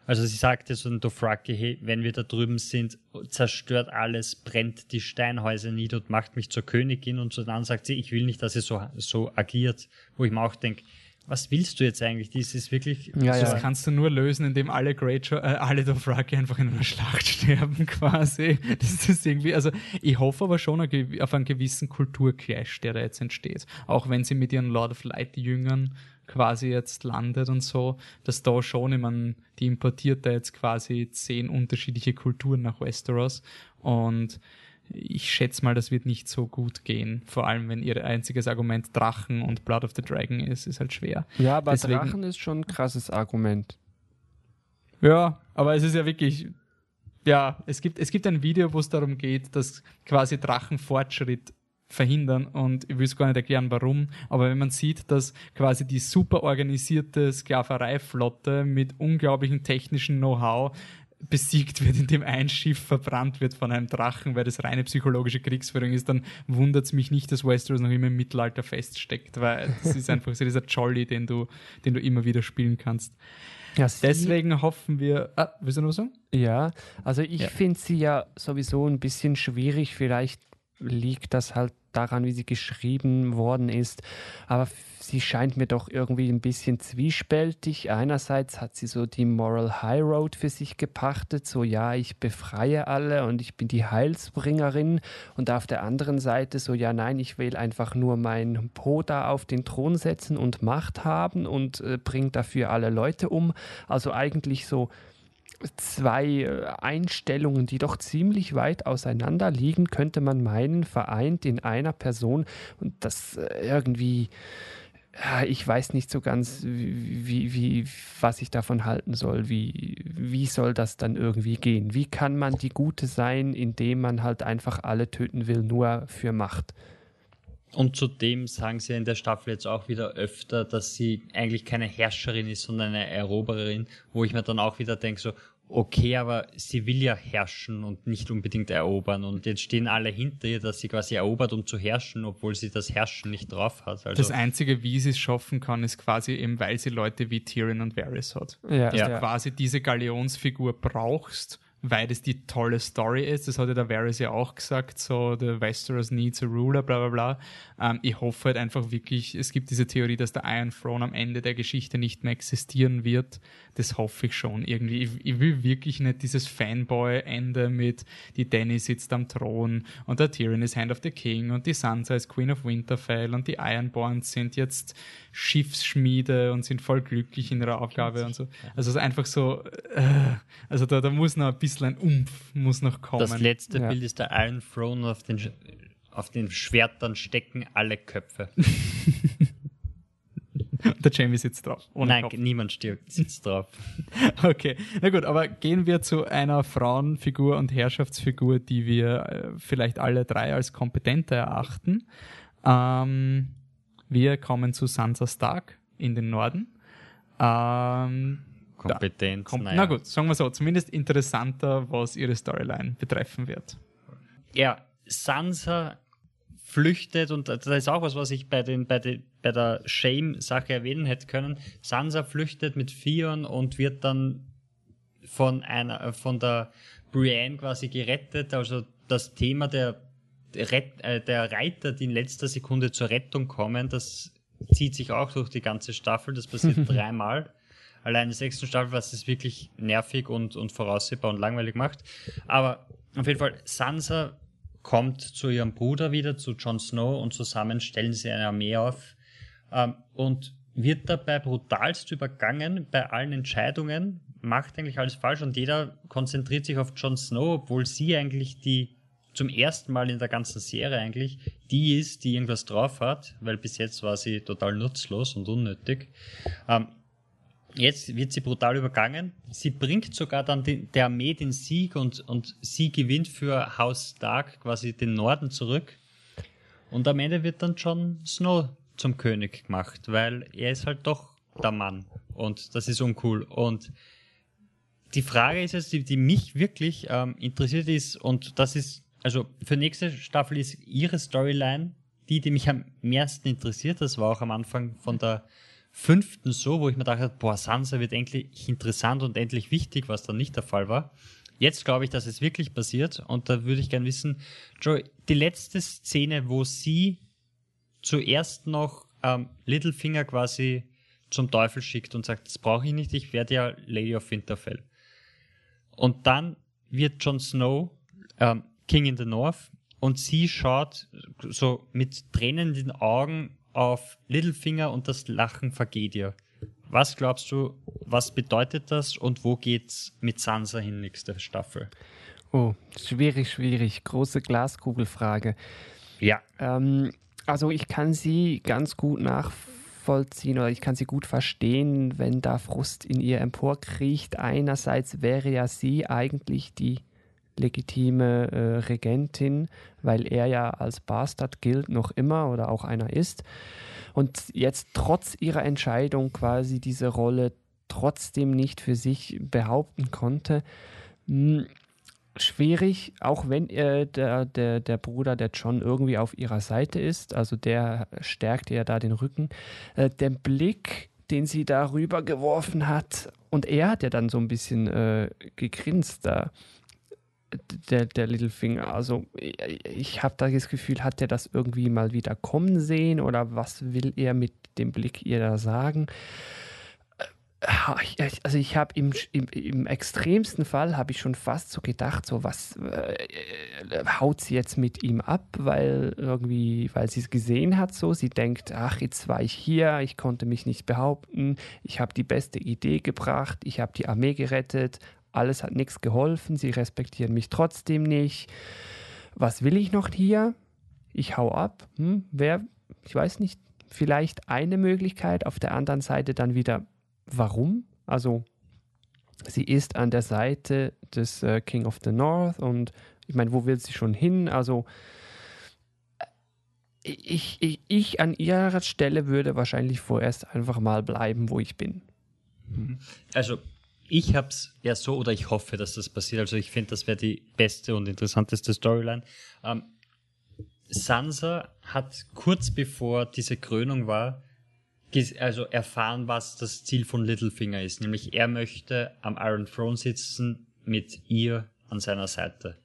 Also sie sagte so den Dothraki, hey, wenn wir da drüben sind, zerstört alles, brennt die Steinhäuser nieder und macht mich zur Königin und so dann sagt sie, ich will nicht, dass sie so, so agiert, wo ich mir auch denke, was willst du jetzt eigentlich? Das ist wirklich. Ja, so, das kannst du nur lösen, indem alle Great äh, alle Dothraki einfach in einer Schlacht [laughs] sterben, quasi. Das ist irgendwie, also ich hoffe aber schon auf einen gewissen Kulturclash, der da jetzt entsteht. Auch wenn sie mit ihren Lord of Light Jüngern quasi jetzt landet und so, dass da schon, ich meine, die importiert da jetzt quasi zehn unterschiedliche Kulturen nach Westeros und ich schätze mal, das wird nicht so gut gehen. Vor allem, wenn ihr einziges Argument Drachen und Blood of the Dragon ist, ist halt schwer. Ja, aber Deswegen, Drachen ist schon ein krasses Argument. Ja, aber es ist ja wirklich. Ja, es gibt, es gibt ein Video, wo es darum geht, dass quasi Drachen Fortschritt verhindern und ich will es gar nicht erklären, warum, aber wenn man sieht, dass quasi die super organisierte Sklavereiflotte mit unglaublichem technischen Know-how besiegt wird, indem ein Schiff verbrannt wird von einem Drachen, weil das reine psychologische Kriegsführung ist, dann wundert es mich nicht, dass Westeros noch immer im Mittelalter feststeckt, weil es ist einfach so dieser Jolly, den du, den du immer wieder spielen kannst. Ja, Deswegen hoffen wir. Ah, willst du noch was sagen? Ja, also ich ja. finde sie ja sowieso ein bisschen schwierig. Vielleicht liegt das halt daran, wie sie geschrieben worden ist. Aber sie scheint mir doch irgendwie ein bisschen zwiespältig. Einerseits hat sie so die Moral High Road für sich gepachtet, so ja, ich befreie alle und ich bin die Heilsbringerin. Und auf der anderen Seite so ja, nein, ich will einfach nur mein Po da auf den Thron setzen und Macht haben und äh, bringt dafür alle Leute um. Also eigentlich so zwei äh, Einstellungen, die doch ziemlich weit auseinander liegen, könnte man meinen, vereint in einer Person und das äh, irgendwie ich weiß nicht so ganz, wie, wie, was ich davon halten soll. Wie, wie soll das dann irgendwie gehen? Wie kann man die Gute sein, indem man halt einfach alle töten will, nur für Macht? Und zudem sagen sie in der Staffel jetzt auch wieder öfter, dass sie eigentlich keine Herrscherin ist, sondern eine Erobererin, wo ich mir dann auch wieder denke, so, okay, aber sie will ja herrschen und nicht unbedingt erobern. Und jetzt stehen alle hinter ihr, dass sie quasi erobert, um zu herrschen, obwohl sie das Herrschen nicht drauf hat. Also das Einzige, wie sie es schaffen kann, ist quasi eben, weil sie Leute wie Tyrion und Varys hat. Ja, dass ja. du quasi diese Galionsfigur brauchst, weil das die tolle Story ist. Das hat ja der Varys ja auch gesagt, so the Westeros needs a ruler, bla bla bla. Ähm, ich hoffe halt einfach wirklich, es gibt diese Theorie, dass der Iron Throne am Ende der Geschichte nicht mehr existieren wird. Das hoffe ich schon irgendwie. Ich, ich will wirklich nicht dieses Fanboy-Ende mit die Danny sitzt am Thron und der Tyrion ist Hand of the King und die Sansa ist Queen of Winterfell und die Ironborns sind jetzt Schiffsschmiede und sind voll glücklich in ihrer Aufgabe und so. Also es ist einfach so, äh, also da, da muss noch ein bisschen ein Umf muss noch kommen. Das letzte ja. Bild ist der Iron Throne auf den auf den Schwertern stecken alle Köpfe. [laughs] Der Jamie sitzt drauf. Nein, Kopf. niemand stirbt, sitzt [laughs] drauf. okay, na gut, aber gehen wir zu einer Frauenfigur und Herrschaftsfigur, die wir äh, vielleicht alle drei als kompetenter erachten. Ähm, wir kommen zu Sansa Stark in den Norden. Ähm, Kompetent. Kom naja. Na gut, sagen wir so, zumindest interessanter, was ihre Storyline betreffen wird. Ja, Sansa flüchtet und das ist auch was, was ich bei, den, bei, den, bei der Shame-Sache erwähnen hätte können. Sansa flüchtet mit Fion und wird dann von einer von der Brienne quasi gerettet. Also das Thema der, äh, der Reiter, die in letzter Sekunde zur Rettung kommen, das zieht sich auch durch die ganze Staffel. Das passiert [laughs] dreimal. Allein in der sechsten Staffel, was es wirklich nervig und, und voraussehbar und langweilig macht. Aber auf jeden Fall, Sansa kommt zu ihrem Bruder wieder, zu Jon Snow, und zusammen stellen sie eine Armee auf ähm, und wird dabei brutalst übergangen bei allen Entscheidungen, macht eigentlich alles falsch und jeder konzentriert sich auf Jon Snow, obwohl sie eigentlich die zum ersten Mal in der ganzen Serie eigentlich die ist, die irgendwas drauf hat, weil bis jetzt war sie total nutzlos und unnötig. Ähm, Jetzt wird sie brutal übergangen. Sie bringt sogar dann die, der Armee den Sieg und, und sie gewinnt für Haus Stark quasi den Norden zurück. Und am Ende wird dann Jon Snow zum König gemacht, weil er ist halt doch der Mann. Und das ist uncool. Und die Frage ist jetzt, die, die mich wirklich ähm, interessiert ist, und das ist, also für nächste Staffel ist ihre Storyline die, die mich am meisten interessiert. Das war auch am Anfang von der fünften so, wo ich mir dachte, boah, Sansa wird endlich interessant und endlich wichtig, was dann nicht der Fall war. Jetzt glaube ich, dass es wirklich passiert und da würde ich gerne wissen, Joy, die letzte Szene, wo sie zuerst noch ähm, Littlefinger quasi zum Teufel schickt und sagt, das brauche ich nicht, ich werde ja Lady of Winterfell. Und dann wird Jon Snow ähm, King in the North und sie schaut so mit Tränen in den Augen auf Littlefinger und das Lachen vergeht ihr. Was glaubst du, was bedeutet das und wo geht's mit Sansa hin nächste Staffel? Oh, schwierig, schwierig. Große Glaskugelfrage. Ja. Ähm, also ich kann sie ganz gut nachvollziehen oder ich kann sie gut verstehen, wenn da Frust in ihr emporkriecht. Einerseits wäre ja sie eigentlich die legitime äh, Regentin, weil er ja als Bastard gilt noch immer oder auch einer ist. Und jetzt trotz ihrer Entscheidung quasi diese Rolle trotzdem nicht für sich behaupten konnte. Hm, schwierig, auch wenn äh, der, der, der Bruder, der John, irgendwie auf ihrer Seite ist. Also der stärkt ihr da den Rücken. Äh, der Blick, den sie darüber geworfen hat, und er hat ja dann so ein bisschen äh, gegrinst da der, der Littlefinger. Also ich habe da das Gefühl, hat er das irgendwie mal wieder kommen sehen oder was will er mit dem Blick ihr da sagen? Äh, also ich habe im, im, im, extremsten Fall habe ich schon fast so gedacht, so was äh, haut sie jetzt mit ihm ab, weil irgendwie, weil sie es gesehen hat, so sie denkt, ach jetzt war ich hier, ich konnte mich nicht behaupten, ich habe die beste Idee gebracht, ich habe die Armee gerettet, alles hat nichts geholfen, sie respektieren mich trotzdem nicht. Was will ich noch hier? Ich hau ab. Hm, wer, ich weiß nicht, vielleicht eine Möglichkeit. Auf der anderen Seite dann wieder, warum? Also, sie ist an der Seite des äh, King of the North und ich meine, wo will sie schon hin? Also, ich, ich, ich an ihrer Stelle würde wahrscheinlich vorerst einfach mal bleiben, wo ich bin. Also ich habe es ja so, oder ich hoffe, dass das passiert. Also ich finde, das wäre die beste und interessanteste Storyline. Ähm, Sansa hat kurz bevor diese Krönung war, also erfahren, was das Ziel von Littlefinger ist. Nämlich er möchte am Iron Throne sitzen mit ihr an seiner Seite.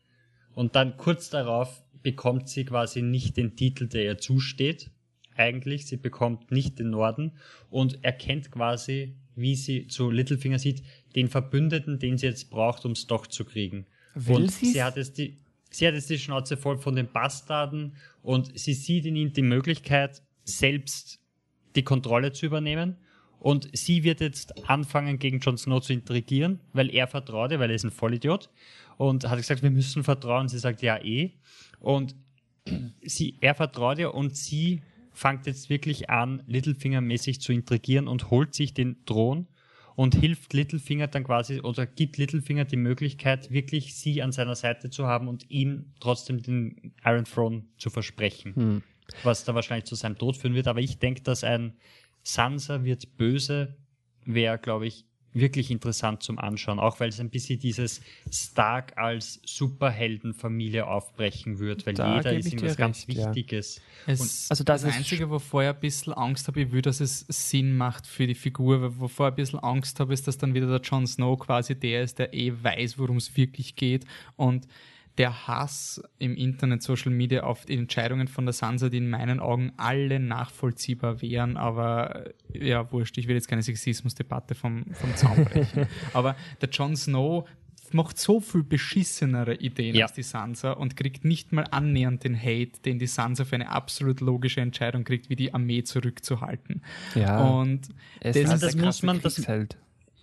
Und dann kurz darauf bekommt sie quasi nicht den Titel, der ihr zusteht. Eigentlich, sie bekommt nicht den Norden und erkennt quasi, wie sie zu Littlefinger sieht, den Verbündeten, den sie jetzt braucht, um es doch zu kriegen. Will und sie hat jetzt die, sie hat jetzt die Schnauze voll von den Bastarden und sie sieht in ihnen die Möglichkeit, selbst die Kontrolle zu übernehmen. Und sie wird jetzt anfangen, gegen Jon Snow zu intrigieren, weil er vertraut ihr, weil er ist ein Vollidiot. Und hat gesagt, wir müssen vertrauen. Sie sagt, ja, eh. Und sie, er vertraut ihr und sie fängt jetzt wirklich an, Littlefinger-mäßig zu intrigieren und holt sich den Thron und hilft Littlefinger dann quasi oder gibt Littlefinger die Möglichkeit, wirklich sie an seiner Seite zu haben und ihm trotzdem den Iron Throne zu versprechen. Hm. Was da wahrscheinlich zu seinem Tod führen wird. Aber ich denke, dass ein Sansa wird böse, wäre, glaube ich, wirklich interessant zum Anschauen, auch weil es ein bisschen dieses Stark als Superheldenfamilie aufbrechen wird, weil da jeder ist irgendwas ganz Wichtiges. Ja. Es, also das, das Einzige, wovor ich ein bisschen Angst habe, ich will, dass es Sinn macht für die Figur, wovor ich ein bisschen Angst habe, ist, dass dann wieder der Jon Snow quasi der ist, der eh weiß, worum es wirklich geht und der Hass im Internet, Social Media auf die Entscheidungen von der Sansa, die in meinen Augen alle nachvollziehbar wären, aber ja, wurscht, ich will jetzt keine Sexismusdebatte vom, vom Zaun brechen. [laughs] aber der Jon Snow macht so viel beschissenere Ideen ja. als die Sansa und kriegt nicht mal annähernd den Hate, den die Sansa für eine absolut logische Entscheidung kriegt, wie die Armee zurückzuhalten. Ja. Und das, das, das muss man, das,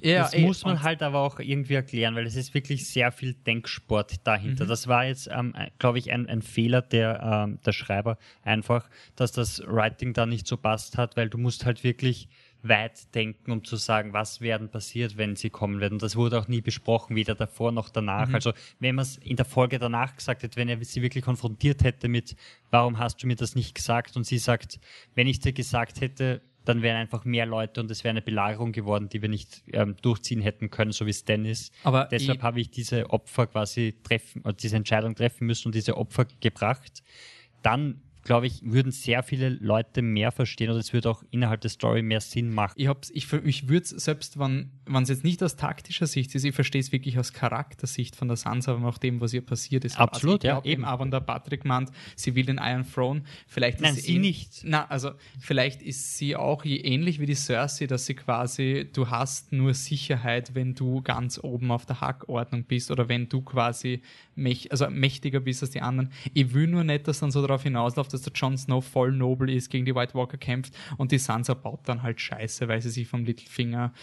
ja, das ey, muss man halt aber auch irgendwie erklären, weil es ist wirklich sehr viel Denksport dahinter. Mhm. Das war jetzt, ähm, glaube ich, ein, ein Fehler der, ähm, der Schreiber einfach, dass das Writing da nicht so passt hat, weil du musst halt wirklich weit denken, um zu sagen, was werden passiert, wenn sie kommen werden. Und das wurde auch nie besprochen, weder davor noch danach. Mhm. Also wenn man es in der Folge danach gesagt hätte, wenn er sie wirklich konfrontiert hätte mit, warum hast du mir das nicht gesagt? Und sie sagt, wenn ich dir gesagt hätte, dann wären einfach mehr Leute und es wäre eine Belagerung geworden, die wir nicht ähm, durchziehen hätten können, so wie es Dennis. Aber deshalb habe ich diese Opfer quasi treffen, oder diese Entscheidung treffen müssen und diese Opfer gebracht. Dann glaube ich, würden sehr viele Leute mehr verstehen oder es würde auch innerhalb der Story mehr Sinn machen. Ich, ich, ich würde es, selbst wenn es jetzt nicht aus taktischer Sicht ist, ich verstehe es wirklich aus Charaktersicht von der Sansa, aber nach dem, was ihr passiert ist. Absolut, also ja. Eben, aber wenn der Patrick meint, sie will den Iron Throne, vielleicht Nein, ist sie eh, nicht. Na, also vielleicht ist sie auch ähnlich wie die Cersei, dass sie quasi, du hast nur Sicherheit, wenn du ganz oben auf der Hackordnung bist oder wenn du quasi mäch, also mächtiger bist als die anderen. Ich will nur nicht, dass dann so darauf hinausläuft, dass der Jon Snow voll nobel ist, gegen die White Walker kämpft und die Sansa baut dann halt Scheiße, weil sie sich vom Littlefinger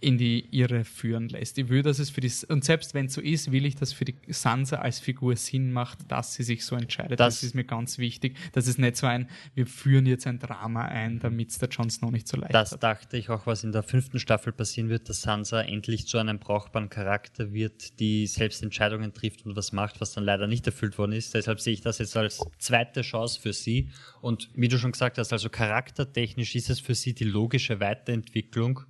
in die Irre führen lässt. Ich will, dass es für die, und selbst wenn es so ist, will ich, dass für die Sansa als Figur Sinn macht, dass sie sich so entscheidet. Das, das ist mir ganz wichtig. Das ist nicht so ein, wir führen jetzt ein Drama ein, damit es der Jon Snow nicht so leicht Das hat. dachte ich auch, was in der fünften Staffel passieren wird, dass Sansa endlich zu einem brauchbaren Charakter wird, die selbst Entscheidungen trifft und was macht, was dann leider nicht erfüllt worden ist. Deshalb sehe ich das jetzt als zweite Chance für sie. Und wie du schon gesagt hast, also charaktertechnisch ist es für sie die logische Weiterentwicklung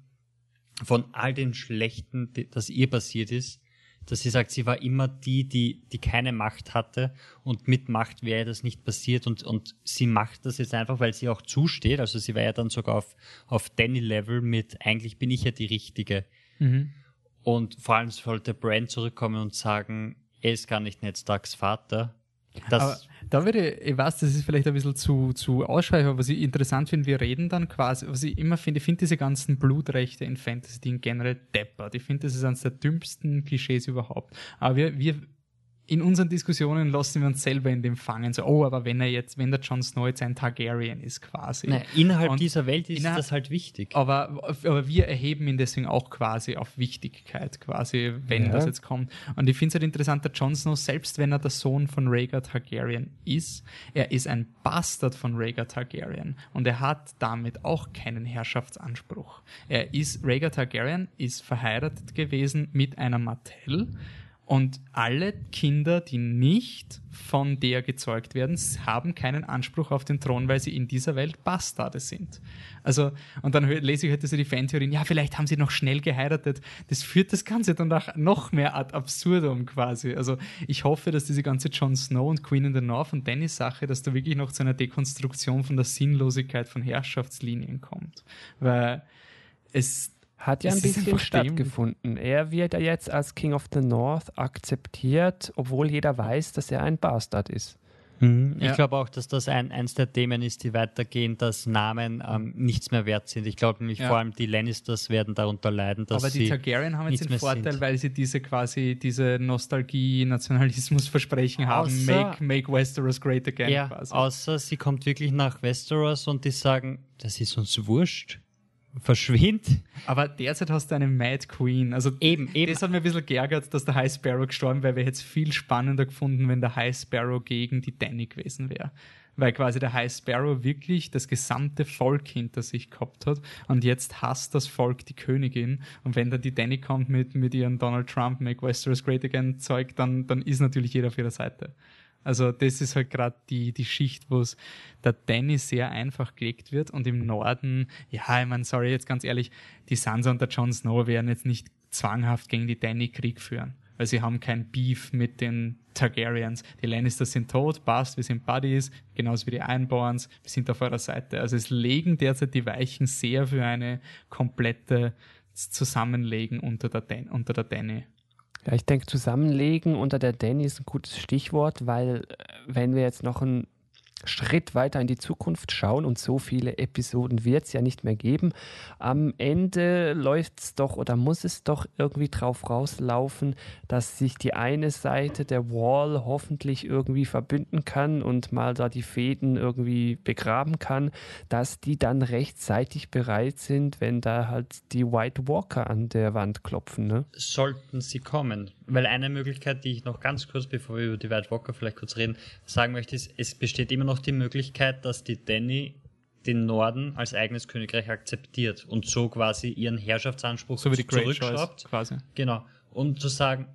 von all den Schlechten, das ihr passiert ist, dass sie sagt, sie war immer die, die, die keine Macht hatte und mit Macht wäre das nicht passiert und, und sie macht das jetzt einfach, weil sie auch zusteht. Also sie war ja dann sogar auf, auf Danny-Level mit, eigentlich bin ich ja die Richtige. Mhm. Und vor allem sollte Brand zurückkommen und sagen, er ist gar nicht Ned Starks Vater, das aber da würde ich, ich weiß, das ist vielleicht ein bisschen zu, zu ausschweifend, aber was ich interessant finde, wir reden dann quasi, was ich immer finde, ich finde diese ganzen Blutrechte in Fantasy, die generell deppert. Ich finde, das ist eines der dümmsten Klischees überhaupt. Aber wir, wir in unseren Diskussionen lassen wir uns selber in dem fangen. So, oh, aber wenn er jetzt, wenn der Jon Snow jetzt ein Targaryen ist, quasi. Nein, innerhalb und dieser Welt ist das halt wichtig. Aber, aber wir erheben ihn deswegen auch quasi auf Wichtigkeit, quasi, wenn ja. das jetzt kommt. Und ich finde es halt interessant, der Jon Snow, selbst wenn er der Sohn von Rhaegar Targaryen ist, er ist ein Bastard von Rhaegar Targaryen. Und er hat damit auch keinen Herrschaftsanspruch. Er ist, Rhaegar Targaryen ist verheiratet gewesen mit einer Martell und alle Kinder, die nicht von der gezeugt werden, haben keinen Anspruch auf den Thron, weil sie in dieser Welt Bastarde sind. Also, und dann lese ich heute so die Fantheorien, ja, vielleicht haben sie noch schnell geheiratet. Das führt das Ganze dann noch mehr ad absurdum quasi. Also, ich hoffe, dass diese ganze Jon Snow und Queen in the North und Dennis Sache, dass da wirklich noch zu einer Dekonstruktion von der Sinnlosigkeit von Herrschaftslinien kommt. Weil es, hat ja ein bisschen stattgefunden. Er wird ja jetzt als King of the North akzeptiert, obwohl jeder weiß, dass er ein Bastard ist. Mhm. Ich ja. glaube auch, dass das ein, eins der Themen ist, die weitergehen, dass Namen ähm, nichts mehr wert sind. Ich glaube nämlich ja. vor allem die Lannisters werden darunter leiden. Dass Aber die Targaryen haben jetzt den Vorteil, sind. weil sie diese quasi diese Nostalgie-Nationalismus-Versprechen haben. Make, make Westeros great again. Ja, quasi. außer sie kommt wirklich nach Westeros und die sagen, das ist uns wurscht verschwindet. Aber derzeit hast du eine Mad Queen. Also eben, eben. Das hat mir ein bisschen geärgert, dass der High Sparrow gestorben wäre. Wir hätten es viel spannender gefunden, wenn der High Sparrow gegen die Danny gewesen wäre. Weil quasi der High Sparrow wirklich das gesamte Volk hinter sich gehabt hat und jetzt hasst das Volk die Königin. Und wenn dann die Danny kommt mit, mit ihrem Donald Trump Make Westeros Great Again Zeug, dann, dann ist natürlich jeder auf ihrer Seite. Also das ist halt gerade die, die Schicht, wo es der Danny sehr einfach gelegt wird und im Norden, ja, ich meine, sorry, jetzt ganz ehrlich, die Sansa und der Jon Snow werden jetzt nicht zwanghaft gegen die Danny Krieg führen, weil sie haben kein Beef mit den Targaryens. Die Lannisters sind tot, passt, wir sind Buddies, genauso wie die Ironborns, wir sind auf eurer Seite. Also es legen derzeit die Weichen sehr für eine komplette Zusammenlegen unter der, Dan unter der Danny. Ja, ich denke, zusammenlegen unter der Danny ist ein gutes Stichwort, weil äh, wenn wir jetzt noch ein Schritt weiter in die Zukunft schauen und so viele Episoden wird es ja nicht mehr geben. Am Ende läuft es doch oder muss es doch irgendwie drauf rauslaufen, dass sich die eine Seite der Wall hoffentlich irgendwie verbünden kann und mal da die Fäden irgendwie begraben kann, dass die dann rechtzeitig bereit sind, wenn da halt die White Walker an der Wand klopfen. Ne? Sollten sie kommen. Weil eine Möglichkeit, die ich noch ganz kurz, bevor wir über die White Walker vielleicht kurz reden, sagen möchte, ist, es besteht immer noch die Möglichkeit, dass die Danny den Norden als eigenes Königreich akzeptiert und so quasi ihren Herrschaftsanspruch so wie die zurückschraubt. Quasi. Genau. Und zu sagen,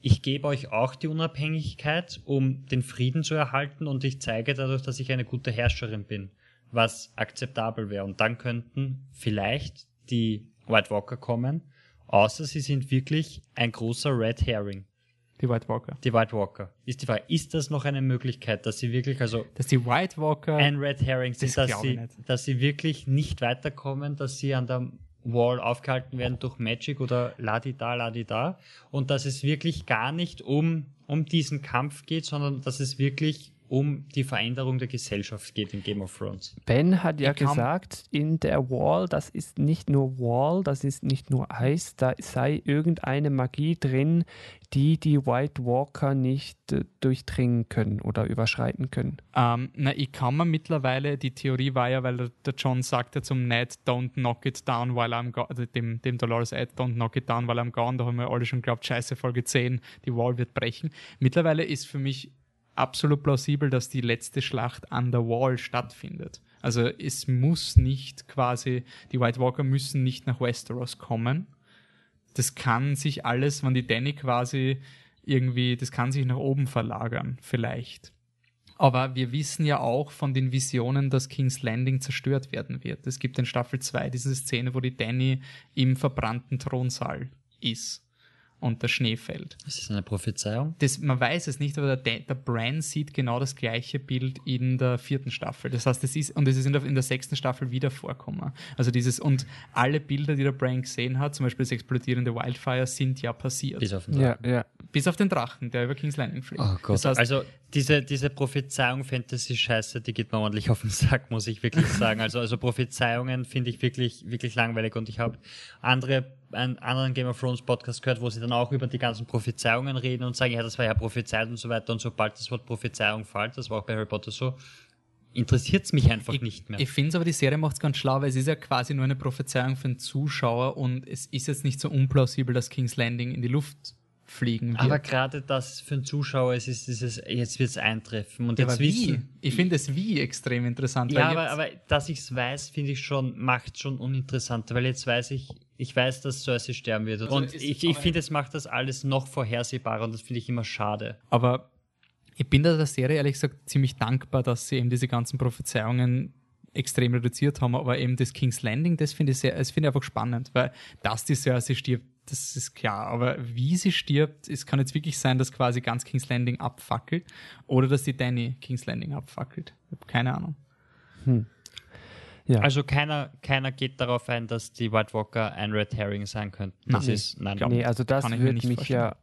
ich gebe euch auch die Unabhängigkeit, um den Frieden zu erhalten und ich zeige dadurch, dass ich eine gute Herrscherin bin, was akzeptabel wäre. Und dann könnten vielleicht die White Walker kommen, außer sie sind wirklich ein großer Red Herring. die White Walker. Die White Walker. Ist die Frage, ist das noch eine Möglichkeit, dass sie wirklich, also Dass die White Walker. ein Red Herring sind, Das dass sie, dass sie wirklich nicht weiterkommen, dass sie an der Wall aufgehalten werden durch Magic oder Ladida, Ladida und dass es wirklich gar nicht um, um diesen Kampf geht, sondern dass es wirklich um die Veränderung der Gesellschaft geht in Game of Thrones. Ben hat ja gesagt, in der Wall, das ist nicht nur Wall, das ist nicht nur Eis, da sei irgendeine Magie drin, die die White Walker nicht äh, durchdringen können oder überschreiten können. Ähm, na, ich kann mir mittlerweile, die Theorie war ja, weil der, der John sagte zum Ned, don't knock it down while I'm gone, also dem, dem Dolores Ed, don't knock it down while I'm gone, da haben wir alle schon geglaubt, scheiße, Folge 10, die Wall wird brechen. Mittlerweile ist für mich absolut plausibel, dass die letzte Schlacht an der Wall stattfindet. Also es muss nicht quasi, die White Walker müssen nicht nach Westeros kommen. Das kann sich alles, wenn die Danny quasi irgendwie, das kann sich nach oben verlagern, vielleicht. Aber wir wissen ja auch von den Visionen, dass King's Landing zerstört werden wird. Es gibt in Staffel 2 diese Szene, wo die Danny im verbrannten Thronsaal ist und der Schnee fällt. Ist das eine Prophezeiung? Das, man weiß es nicht, aber der, der Bran sieht genau das gleiche Bild in der vierten Staffel. Das heißt, es ist, und es ist in der, in der sechsten Staffel wieder vorkommen. Also dieses, und alle Bilder, die der Bran gesehen hat, zum Beispiel das explodierende Wildfire, sind ja passiert. Bis auf den Ja, Drachen. ja. Bis auf den Drachen, der über King's Landing fliegt. Oh Gott. Das heißt, also diese, diese Prophezeiung Fantasy-Scheiße, die geht mir ordentlich auf den Sack, muss ich wirklich [laughs] sagen. Also, also Prophezeiungen finde ich wirklich, wirklich langweilig und ich habe andere, einen anderen Game of Thrones Podcast gehört, wo sie dann auch über die ganzen Prophezeiungen reden und sagen, ja, das war ja prophezeit und so weiter und sobald das Wort Prophezeiung fällt, das war auch bei Harry Potter so, interessiert es mich einfach nicht mehr. Ich finde es aber, die Serie macht es ganz schlau, weil es ist ja quasi nur eine Prophezeiung für den Zuschauer und es ist jetzt nicht so unplausibel, dass King's Landing in die Luft fliegen wird. aber gerade das für den Zuschauer, es ist dieses, jetzt wird es eintreffen und Ja, jetzt aber wie? wissen, Ich finde es wie extrem interessant. Ja, aber, aber dass ich es weiß, finde ich schon, macht schon uninteressanter, weil jetzt weiß ich, ich weiß, dass Cersei sterben wird. und es- ich, ich finde, es macht das alles noch vorhersehbarer und das finde ich immer schade. Aber ich bin da der Serie ehrlich gesagt ziemlich dankbar, dass sie eben diese ganzen Prophezeiungen extrem reduziert haben, aber eben das King's Landing, das finde ich sehr, das finde ich einfach spannend, weil dass die Cersei stirbt, das ist klar, aber wie sie stirbt, es kann jetzt wirklich sein, dass quasi ganz King's Landing abfackelt oder dass die Danny King's Landing abfackelt. Ich habe keine Ahnung. Ja. Also keiner, keiner geht darauf ein, dass die White Walker ein Red Herring sein könnten. Das Nein. ist, nein. Glaub- Nee, also das würde mich vorstellen. ja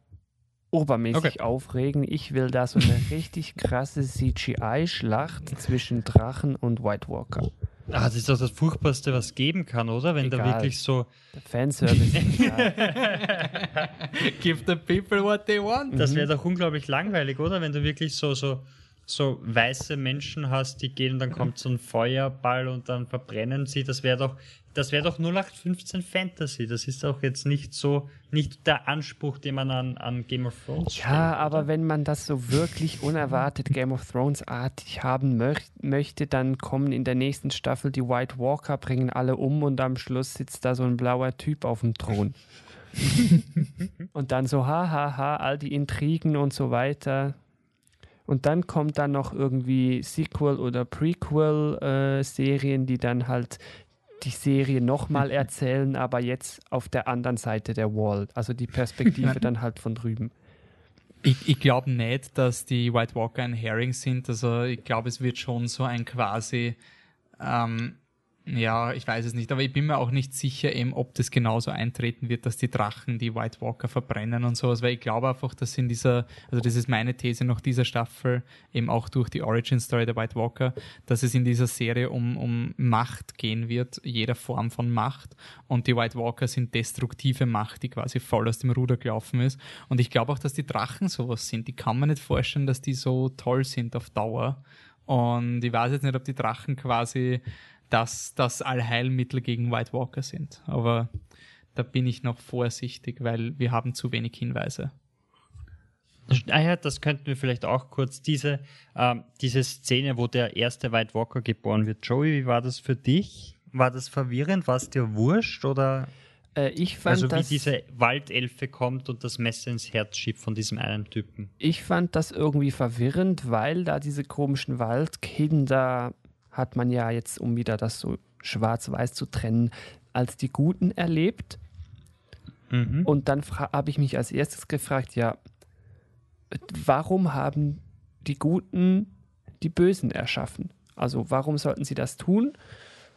obermäßig Okay. aufregen. Ich will da so eine [laughs] richtig krasse CGI-Schlacht zwischen Drachen und White Walker. Ah, das ist doch das Furchtbarste, was geben kann, oder? Wenn da Egal. wirklich so, Der Fanservice. [laughs] [laughs] Give the people what they want. das wäre doch unglaublich langweilig, oder? Wenn du wirklich so, so, so weiße Menschen hast, die gehen und dann kommt so ein Feuerball und dann verbrennen sie. Das wäre doch, das wäre doch 0815 Fantasy. Das ist auch jetzt nicht so, nicht der Anspruch, den man an, an Game of Thrones ja, aber wenn man das so wirklich unerwartet [laughs] Game of Thrones-artig haben möch möchte, dann kommen in der nächsten Staffel die White Walker, bringen alle um und am Schluss sitzt da so ein blauer Typ auf dem Thron. [laughs] und dann so, ha, ha, ha, all die Intrigen und so weiter. Und dann kommt dann noch irgendwie Sequel- oder Prequel-Serien, die dann halt die Serie nochmal [laughs] erzählen, aber jetzt auf der anderen Seite der Wall. Also die Perspektive [laughs] dann halt von drüben. Ich, ich glaube nicht, dass die White Walker ein Herring sind. Also ich glaube, es wird schon so ein quasi, ähm, ja, ich weiß es nicht, aber ich bin mir auch nicht sicher, eben, ob das genauso eintreten wird, dass die Drachen die White Walker verbrennen und sowas, weil ich glaube einfach, dass in dieser, also das ist meine These nach dieser Staffel, eben auch durch die Origin Story der White Walker, dass es in dieser Serie um, um Macht gehen wird, jeder Form von Macht. Und die White Walker sind destruktive Macht, die quasi voll aus dem Ruder gelaufen ist. Und ich glaube auch, dass die Drachen sowas sind, die kann man nicht vorstellen, dass die so toll sind auf Dauer. Und ich weiß jetzt nicht, ob die Drachen quasi das, das Allheilmittel gegen White Walker sind. Aber da bin ich noch vorsichtig, weil wir haben zu wenig Hinweise. Ah ja, das könnten wir vielleicht auch kurz. Diese, ähm, diese Szene, wo der erste White Walker geboren wird. Joey, wie war das für dich? War das verwirrend? War es dir wurscht? Oder Äh, ich fand also wie diese Waldelfe kommt und das Messer ins Herz schiebt von diesem einen Typen? ich fand das irgendwie verwirrend, weil da diese komischen Waldkinder hat man ja jetzt, um wieder das so schwarz-weiß zu trennen, als die Guten erlebt. Mhm. Und dann habe ich mich als erstes gefragt, ja, warum haben die Guten die Bösen erschaffen? Also warum sollten sie das tun?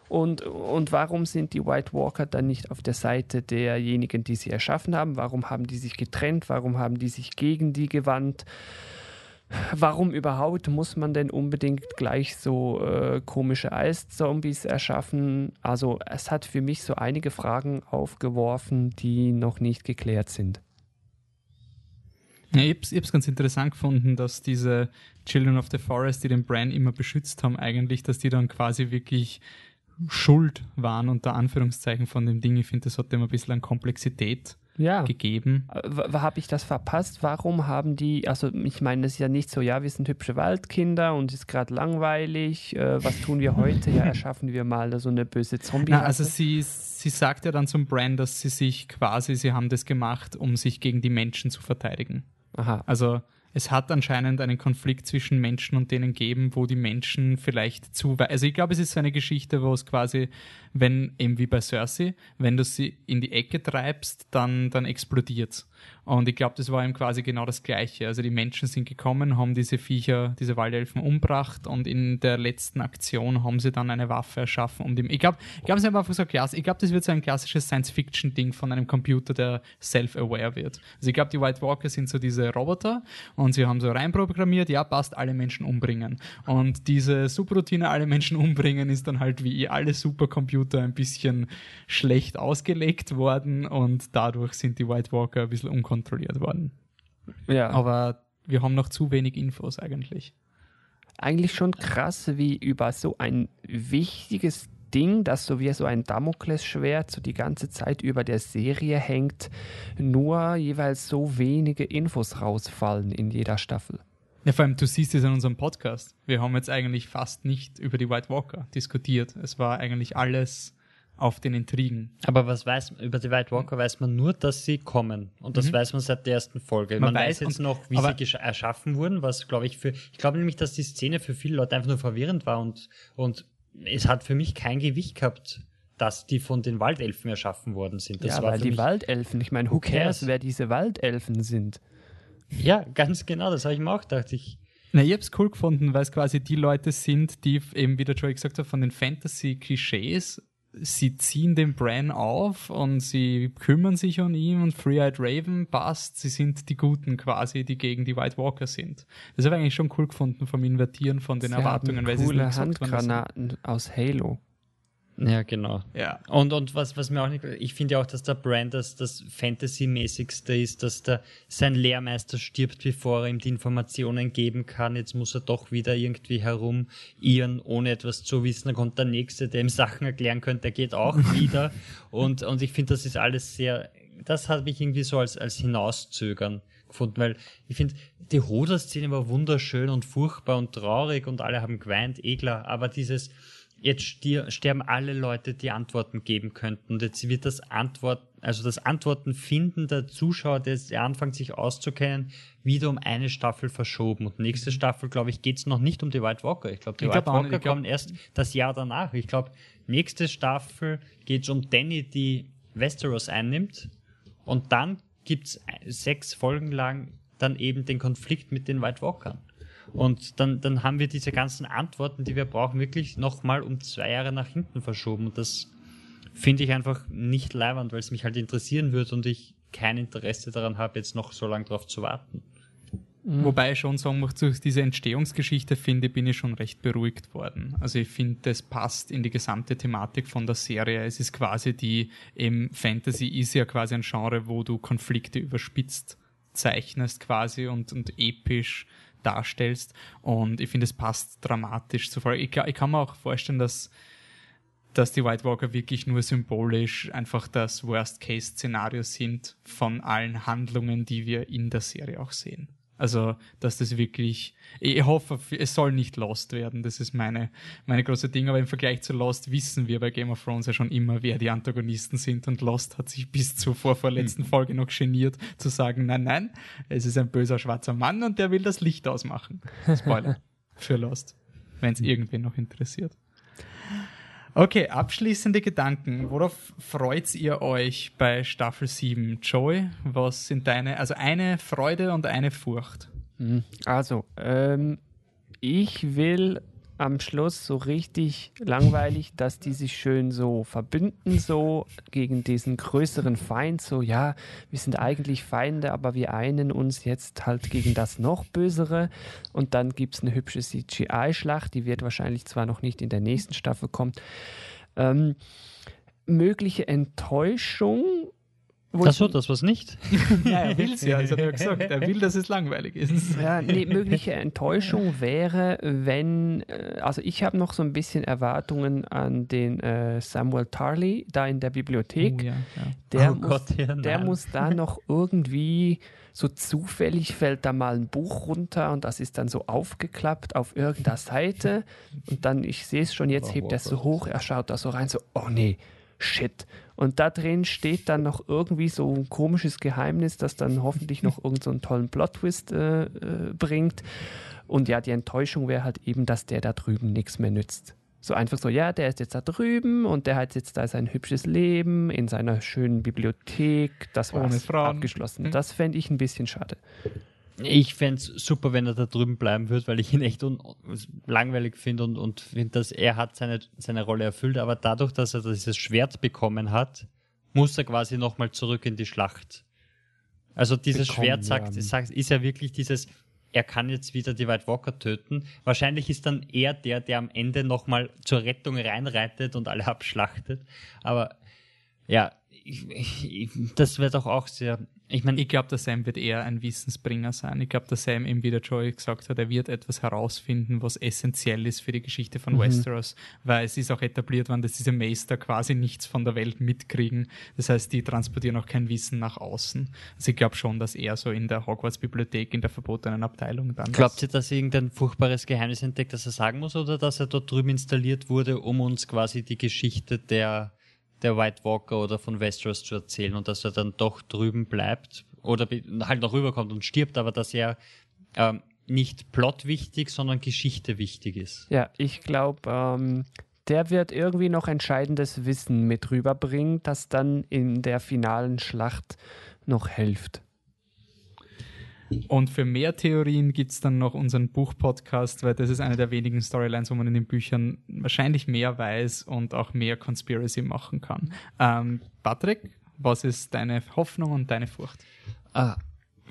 Und, und warum sind die White Walker dann nicht auf der Seite derjenigen, die sie erschaffen haben? Warum haben die sich getrennt? Warum haben die sich gegen die gewandt? Warum überhaupt muss man denn unbedingt gleich so äh, komische Eiszombies erschaffen? Also es hat für mich so einige Fragen aufgeworfen, die noch nicht geklärt sind. Ja, ich habe es ganz interessant gefunden, dass diese Children of the Forest, die den Bran immer beschützt haben, eigentlich, dass die dann quasi wirklich schuld waren, unter Anführungszeichen von dem Ding. Ich finde, das hat dem ein bisschen an Komplexität ja. gegeben. Äh, Habe ich das verpasst? Warum haben die, also ich meine, es ist ja nicht so, ja, wir sind hübsche Waldkinder und es ist gerade langweilig, äh, was tun wir heute? Ja, erschaffen wir mal so eine böse zombie Na, Also sie, sie sagt ja dann zum Brand, dass sie sich quasi, sie haben das gemacht, um sich gegen die Menschen zu verteidigen. Aha. Also es hat anscheinend einen Konflikt zwischen Menschen und denen geben, wo die Menschen vielleicht zu weit. Also ich glaube, es ist so eine Geschichte, wo es quasi, wenn eben wie bei Cersei, wenn du sie in die Ecke treibst, dann, dann explodiert's. Und ich glaube, das war ihm quasi genau das Gleiche. Also die Menschen sind gekommen, haben diese Viecher, diese Waldelfen umbracht und in der letzten Aktion haben sie dann eine Waffe erschaffen, dem. Ich glaube, ich glaube, sie haben einfach so klasse. Ich glaube, das wird so ein klassisches Science-Fiction-Ding von einem Computer, der self-aware wird. Also ich glaube, die White Walker sind so diese Roboter und sie haben so reinprogrammiert, ja, passt, alle Menschen umbringen. Und diese Subroutine, alle Menschen umbringen, ist dann halt wie alle Supercomputer ein bisschen schlecht ausgelegt worden und dadurch sind die White Walker ein bisschen unkontrolliert worden. Ja. Aber wir haben noch zu wenig Infos eigentlich. Eigentlich schon krass, wie über so ein wichtiges Ding, das so wie so ein Damoklesschwert so die ganze Zeit über der Serie hängt, nur jeweils so wenige Infos rausfallen in jeder Staffel. Ja, vor allem, du siehst es in unserem Podcast. Wir haben jetzt eigentlich fast nicht über die White Walker diskutiert. Es war eigentlich alles auf den Intrigen. Aber was weiß man über die White Walker weiß man nur, dass sie kommen und das mhm. weiß man seit der ersten Folge. Man, man weiß, jetzt noch, wie sie erschaffen wurden, was glaube ich für ich glaube nämlich, dass die Szene für viele Leute einfach nur verwirrend war und und es hat für mich kein Gewicht gehabt, dass die von den Waldelfen erschaffen worden sind. Das ja, weil die Waldelfen, ich meine, who cares, wer diese Waldelfen sind? Ja, ganz genau, das habe ich mir auch gedacht. Ich, na, ich habe es cool gefunden, weil es quasi die Leute sind, die eben, wie der Joey gesagt hat, von den Fantasy-Klischees sie ziehen den Bran auf und sie kümmern sich um ihn und Free-Eyed Raven passt. Sie sind die Guten quasi, die gegen die White Walker sind. Das habe ich eigentlich schon cool gefunden vom Invertieren von den sie Erwartungen. Haben weil coole sie Handgranaten aus Halo. Ja, genau. Ja. Und, und was, was mir auch nicht, ich finde ja auch, dass der Brand das, das Fantasy-mäßigste ist, dass der, sein Lehrmeister stirbt, bevor er ihm die Informationen geben kann. Jetzt muss er doch wieder irgendwie herumirren, ohne etwas zu wissen. Dann kommt der Nächste, der ihm Sachen erklären könnte, der geht auch [laughs] wieder. Und, und ich finde, das ist alles sehr, das habe ich irgendwie so als, als Hinauszögern gefunden, weil ich finde, die Hoda-Szene war wunderschön und furchtbar und traurig und alle haben geweint, eh klar, aber dieses, jetzt sterben alle Leute, die Antworten geben könnten. Und jetzt wird das Antwort, also das Antworten finden der Zuschauer, der anfängt sich auszukennen, wieder um eine Staffel verschoben. Und nächste mhm. Staffel, glaube ich, geht es noch nicht um die White Walker. Ich glaube, die ich White glaub Walker kommen erst das Jahr danach. Ich glaube, nächste Staffel geht es um Danny, die Westeros einnimmt. Und dann gibt es sechs Folgen lang dann eben den Konflikt mit den White Walkern. Und dann, dann haben wir diese ganzen Antworten, die wir brauchen, wirklich nochmal um zwei Jahre nach hinten verschoben. Und das finde ich einfach nicht leibend, weil es mich halt interessieren würde und ich kein Interesse daran habe, jetzt noch so lange drauf zu warten. Mhm. Wobei ich schon sagen muss, durch diese Entstehungsgeschichte finde, bin ich schon recht beruhigt worden. Also ich finde, das passt in die gesamte Thematik von der Serie. Es ist quasi die, eben Fantasy ist ja quasi ein Genre, wo du Konflikte überspitzt zeichnest quasi und, und episch darstellst. Und ich finde, es passt dramatisch zu Folge. Ich, ich kann mir auch vorstellen, dass dass die White Walker wirklich nur symbolisch einfach das Worst-Case-Szenario sind von allen Handlungen, die wir in der Serie auch sehen. Also, dass das wirklich, ich hoffe, es soll nicht Lost werden. Das ist meine, meine große Ding. Aber im Vergleich zu Lost wissen wir bei Game of Thrones ja schon immer, wer die Antagonisten sind. Und Lost hat sich bis zur vorvorletzten mhm. Folge noch geniert, zu sagen, nein, nein, es ist ein böser schwarzer Mann und der will das Licht ausmachen. Spoiler [laughs] für Lost, wenn es irgendwen noch interessiert. Okay, abschließende Gedanken. Worauf freut ihr euch bei Staffel 7? Joey, was sind deine, also eine Freude und eine Furcht? Hm, also, ähm, ich will am Schluss so richtig langweilig, dass die sich schön so verbünden, so gegen diesen größeren Feind. So, ja, wir sind eigentlich Feinde, aber wir einen uns jetzt halt gegen das noch Bösere. Und dann gibt es eine hübsche CGI-Schlacht, die wird wahrscheinlich zwar noch nicht in der nächsten Staffel kommen. Ähm, mögliche Enttäuschung Achso, das was nicht? [laughs] ja, er will es ja, das hat er gesagt. [laughs] Er will, dass es langweilig ist. Ja, nee, [laughs] mögliche Enttäuschung wäre, wenn, äh, also ich habe noch so ein bisschen Erwartungen an den äh, Samuel Tarley da in der Bibliothek. Oh, ja, ja. Der, oh muss, Gott, ja, der muss da noch irgendwie so zufällig fällt da mal ein Buch runter und das ist dann so aufgeklappt auf irgendeiner Seite und dann, ich sehe es schon, jetzt hebt er so hoch, er schaut da so rein, so, oh nee, shit. Und da drin steht dann noch irgendwie so ein komisches Geheimnis, das dann hoffentlich noch irgendeinen so tollen Plot-Twist äh, äh, bringt. Und ja, die Enttäuschung wäre halt eben, dass der da drüben nichts mehr nützt. So einfach so, ja, der ist jetzt da drüben und der hat jetzt da sein hübsches Leben in seiner schönen Bibliothek. Das war abgeschlossen. Hm. Das fände ich ein bisschen schade. Ich fände es super, wenn er da drüben bleiben würde, weil ich ihn echt langweilig finde und, und finde, dass er hat seine, seine Rolle erfüllt, aber dadurch, dass er dieses Schwert bekommen hat, muss er quasi nochmal zurück in die Schlacht. Also dieses bekommen, Schwert sagt, ja. sagt, ist ja wirklich dieses, er kann jetzt wieder die White Walker töten. Wahrscheinlich ist dann er der, der am Ende nochmal zur Rettung reinreitet und alle abschlachtet. Aber ja, ich, ich, das wäre doch auch sehr ich meine, ich glaube, der Sam wird eher ein Wissensbringer sein. Ich glaube, der Sam, eben wie der Joey gesagt hat, er wird etwas herausfinden, was essentiell ist für die Geschichte von mhm. Westeros, weil es ist auch etabliert worden, dass diese Meister quasi nichts von der Welt mitkriegen. Das heißt, die transportieren auch kein Wissen nach außen. Also ich glaube schon, dass er so in der Hogwarts-Bibliothek, in der verbotenen Abteilung dann. Glaubt ihr, dass er irgendein furchtbares Geheimnis entdeckt, das er sagen muss, oder dass er dort drüben installiert wurde, um uns quasi die Geschichte der der White Walker oder von Westeros zu erzählen und dass er dann doch drüben bleibt oder halt noch rüberkommt und stirbt, aber dass er ähm, nicht Plot wichtig, sondern Geschichte wichtig ist. Ja, ich glaube, ähm, der wird irgendwie noch entscheidendes Wissen mit rüberbringen, das dann in der finalen Schlacht noch hilft. Und für mehr Theorien gibt es dann noch unseren Buch-Podcast, weil das ist eine der wenigen Storylines, wo man in den Büchern wahrscheinlich mehr weiß und auch mehr Conspiracy machen kann. Ähm, Patrick, was ist deine Hoffnung und deine Furcht? Ah,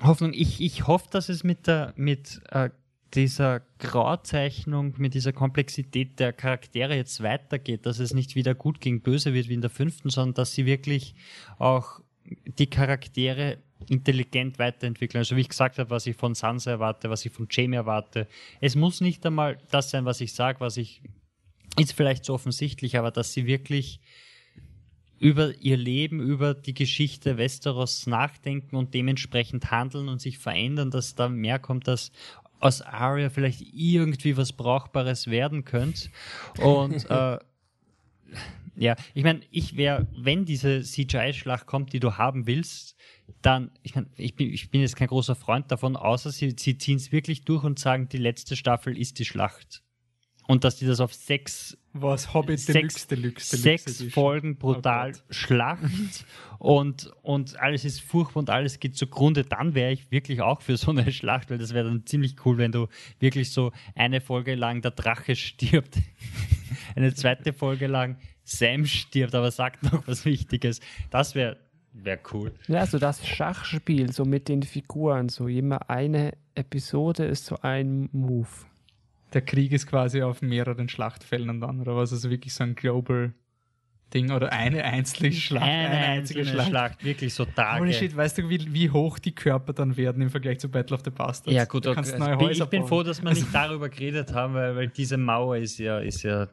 Hoffnung, ich, ich hoffe, dass es mit der mit äh, dieser Grauzeichnung, mit dieser Komplexität der Charaktere jetzt weitergeht, dass es nicht wieder gut gegen böse wird wie in der fünften, sondern dass sie wirklich auch die Charaktere intelligent weiterentwickeln. Also wie ich gesagt habe, was ich von Sansa erwarte, was ich von Jamie erwarte. Es muss nicht einmal das sein, was ich sage, was ich ist vielleicht so offensichtlich, aber dass sie wirklich über ihr Leben, über die Geschichte Westeros nachdenken und dementsprechend handeln und sich verändern, dass da mehr kommt, dass aus Arya vielleicht irgendwie was Brauchbares werden könnte. Und [laughs] äh, ja, ich meine, ich wäre, wenn diese CGI-Schlacht kommt, die du haben willst, dann, ich, mein, ich, bin, ich bin jetzt kein großer Freund davon, außer sie, sie ziehen es wirklich durch und sagen, die letzte Staffel ist die Schlacht. Und dass die das auf sechs, Was, Hobbit sechs, Deluxe, Deluxe, Deluxe sechs Folgen brutal oh Schlacht [laughs] und, und alles ist furchtbar und alles geht zugrunde, dann wäre ich wirklich auch für so eine Schlacht, weil das wäre dann ziemlich cool, wenn du wirklich so eine Folge lang der Drache stirbt, [laughs] eine zweite Folge lang Sam stirbt, aber sagt noch was Wichtiges. Das wäre wär cool. Ja, so das Schachspiel, so mit den Figuren, so immer eine Episode ist so ein Move. Der Krieg ist quasi auf mehreren Schlachtfeldern dann, oder was? Also wirklich so ein Global Ding oder eine einzelne Schlacht. Eine, eine einzige Schlacht. Schlacht. wirklich so Tage. Holy shit, weißt du, wie, wie hoch die Körper dann werden im Vergleich zu Battle of the Bastards? Ja, gut, okay. also ich bin froh, dass wir nicht darüber geredet haben, weil, weil diese Mauer ist ja, ist ja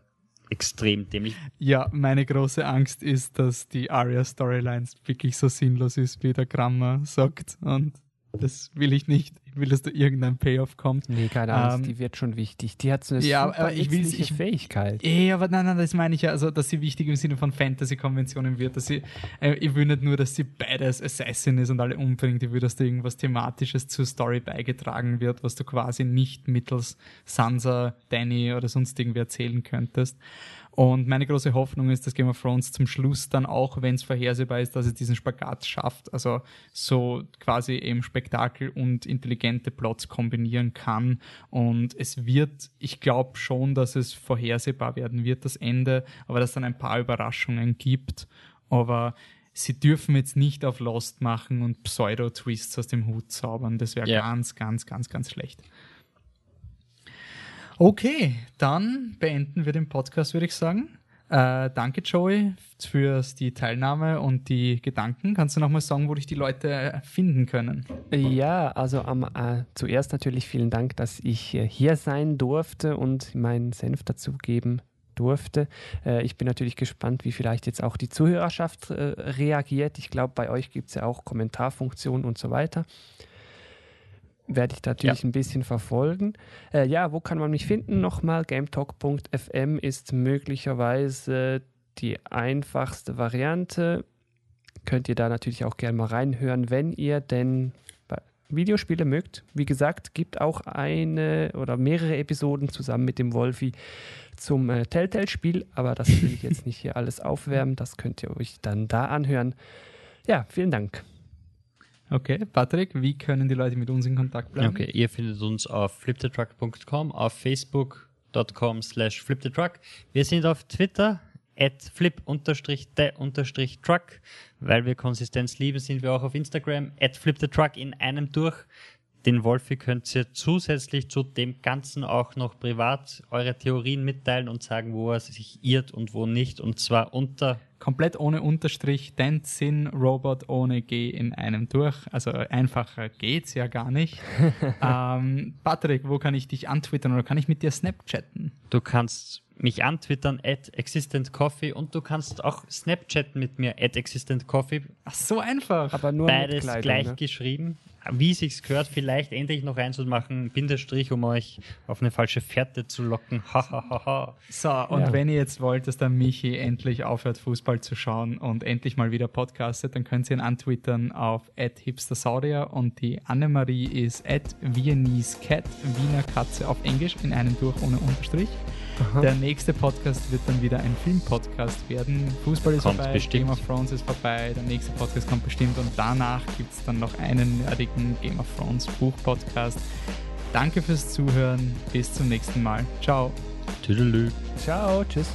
extrem dämlich. Ja, meine große Angst ist, dass die Aria-Storylines wirklich so sinnlos ist, wie der Grammer sagt. Und das will ich nicht. Ich will, dass da irgendein Payoff kommt. Nee, keine Angst, ähm, die wird schon wichtig. Die hat so eine ja, aber ich will ich, Fähigkeit. Eh, aber nein, nein, das meine ich ja, also, dass sie wichtig im Sinne von Fantasy-Konventionen wird. Dass sie, äh, ich will nicht nur, dass sie beides Assassin ist und alle umbringt. Ich will, dass da irgendwas Thematisches zur Story beigetragen wird, was du quasi nicht mittels Sansa, Danny oder sonst irgendwie erzählen könntest. Und meine große Hoffnung ist, dass Game of Thrones zum Schluss dann auch, wenn es vorhersehbar ist, dass es diesen Spagat schafft, also so quasi eben Spektakel und intelligente Plots kombinieren kann. Und es wird, ich glaube schon, dass es vorhersehbar werden wird, das Ende, aber dass dann ein paar Überraschungen gibt. Aber sie dürfen jetzt nicht auf Lost machen und Pseudo-Twists aus dem Hut zaubern. Das wäre ja. ganz, ganz, ganz, ganz schlecht. Okay, dann beenden wir den Podcast, würde ich sagen. Äh, danke, Joey, für die Teilnahme und die Gedanken. Kannst du nochmal sagen, wo dich die Leute finden können? Ja, also um, äh, zuerst natürlich vielen Dank, dass ich äh, hier sein durfte und meinen Senf dazugeben durfte. Äh, ich bin natürlich gespannt, wie vielleicht jetzt auch die Zuhörerschaft äh, reagiert. Ich glaube, bei euch gibt es ja auch Kommentarfunktionen und so weiter. Werde ich natürlich ja. ein bisschen verfolgen. Äh, ja, wo kann man mich finden? Nochmal, gametalk.fm ist möglicherweise die einfachste Variante. Könnt ihr da natürlich auch gerne mal reinhören, wenn ihr denn Videospiele mögt. Wie gesagt, gibt auch eine oder mehrere Episoden zusammen mit dem Wolfi zum äh, Telltale-Spiel, aber das will ich jetzt nicht hier [laughs] alles aufwärmen. Das könnt ihr euch dann da anhören. Ja, vielen Dank. Okay, Patrick, wie können die Leute mit uns in Kontakt bleiben? Okay, ihr findet uns auf fliptetruck.com, auf facebook.com slash fliptetruck. Wir sind auf Twitter, at flip-the-truck. Weil wir Konsistenz lieben, sind wir auch auf Instagram, at fliptetruck in einem durch. Den Wolfi könnt ihr zusätzlich zu dem Ganzen auch noch privat eure Theorien mitteilen und sagen, wo er sich irrt und wo nicht. Und zwar unter komplett ohne Unterstrich, Dancing Robot ohne G in einem durch. Also einfacher geht's ja gar nicht. [laughs] ähm, Patrick, wo kann ich dich antwittern oder kann ich mit dir Snapchatten? Du kannst mich antwittern at existentcoffee und du kannst auch Snapchatten mit mir at existentcoffee. Ach, so einfach. Aber nur Beides Kleidung, gleich ne? geschrieben wie sich's gehört, vielleicht endlich noch einzumachen, Bindestrich, um euch auf eine falsche Fährte zu locken. [laughs] so, und ja. wenn ihr jetzt wollt, dass der Michi endlich aufhört, Fußball zu schauen und endlich mal wieder podcastet, dann könnt ihr ihn antwittern auf hipstersaudia und die Annemarie ist at Viennese Cat, Wiener Katze auf Englisch in einem durch ohne Unterstrich. Aha. Der nächste Podcast wird dann wieder ein Filmpodcast werden. Fußball ist kommt vorbei, bestimmt. Game of Thrones ist vorbei, der nächste Podcast kommt bestimmt und danach gibt es dann noch einen nerdigen Game of Thrones Buch-Podcast. Danke fürs Zuhören, bis zum nächsten Mal. Ciao. Tüdelü. Ciao, tschüss.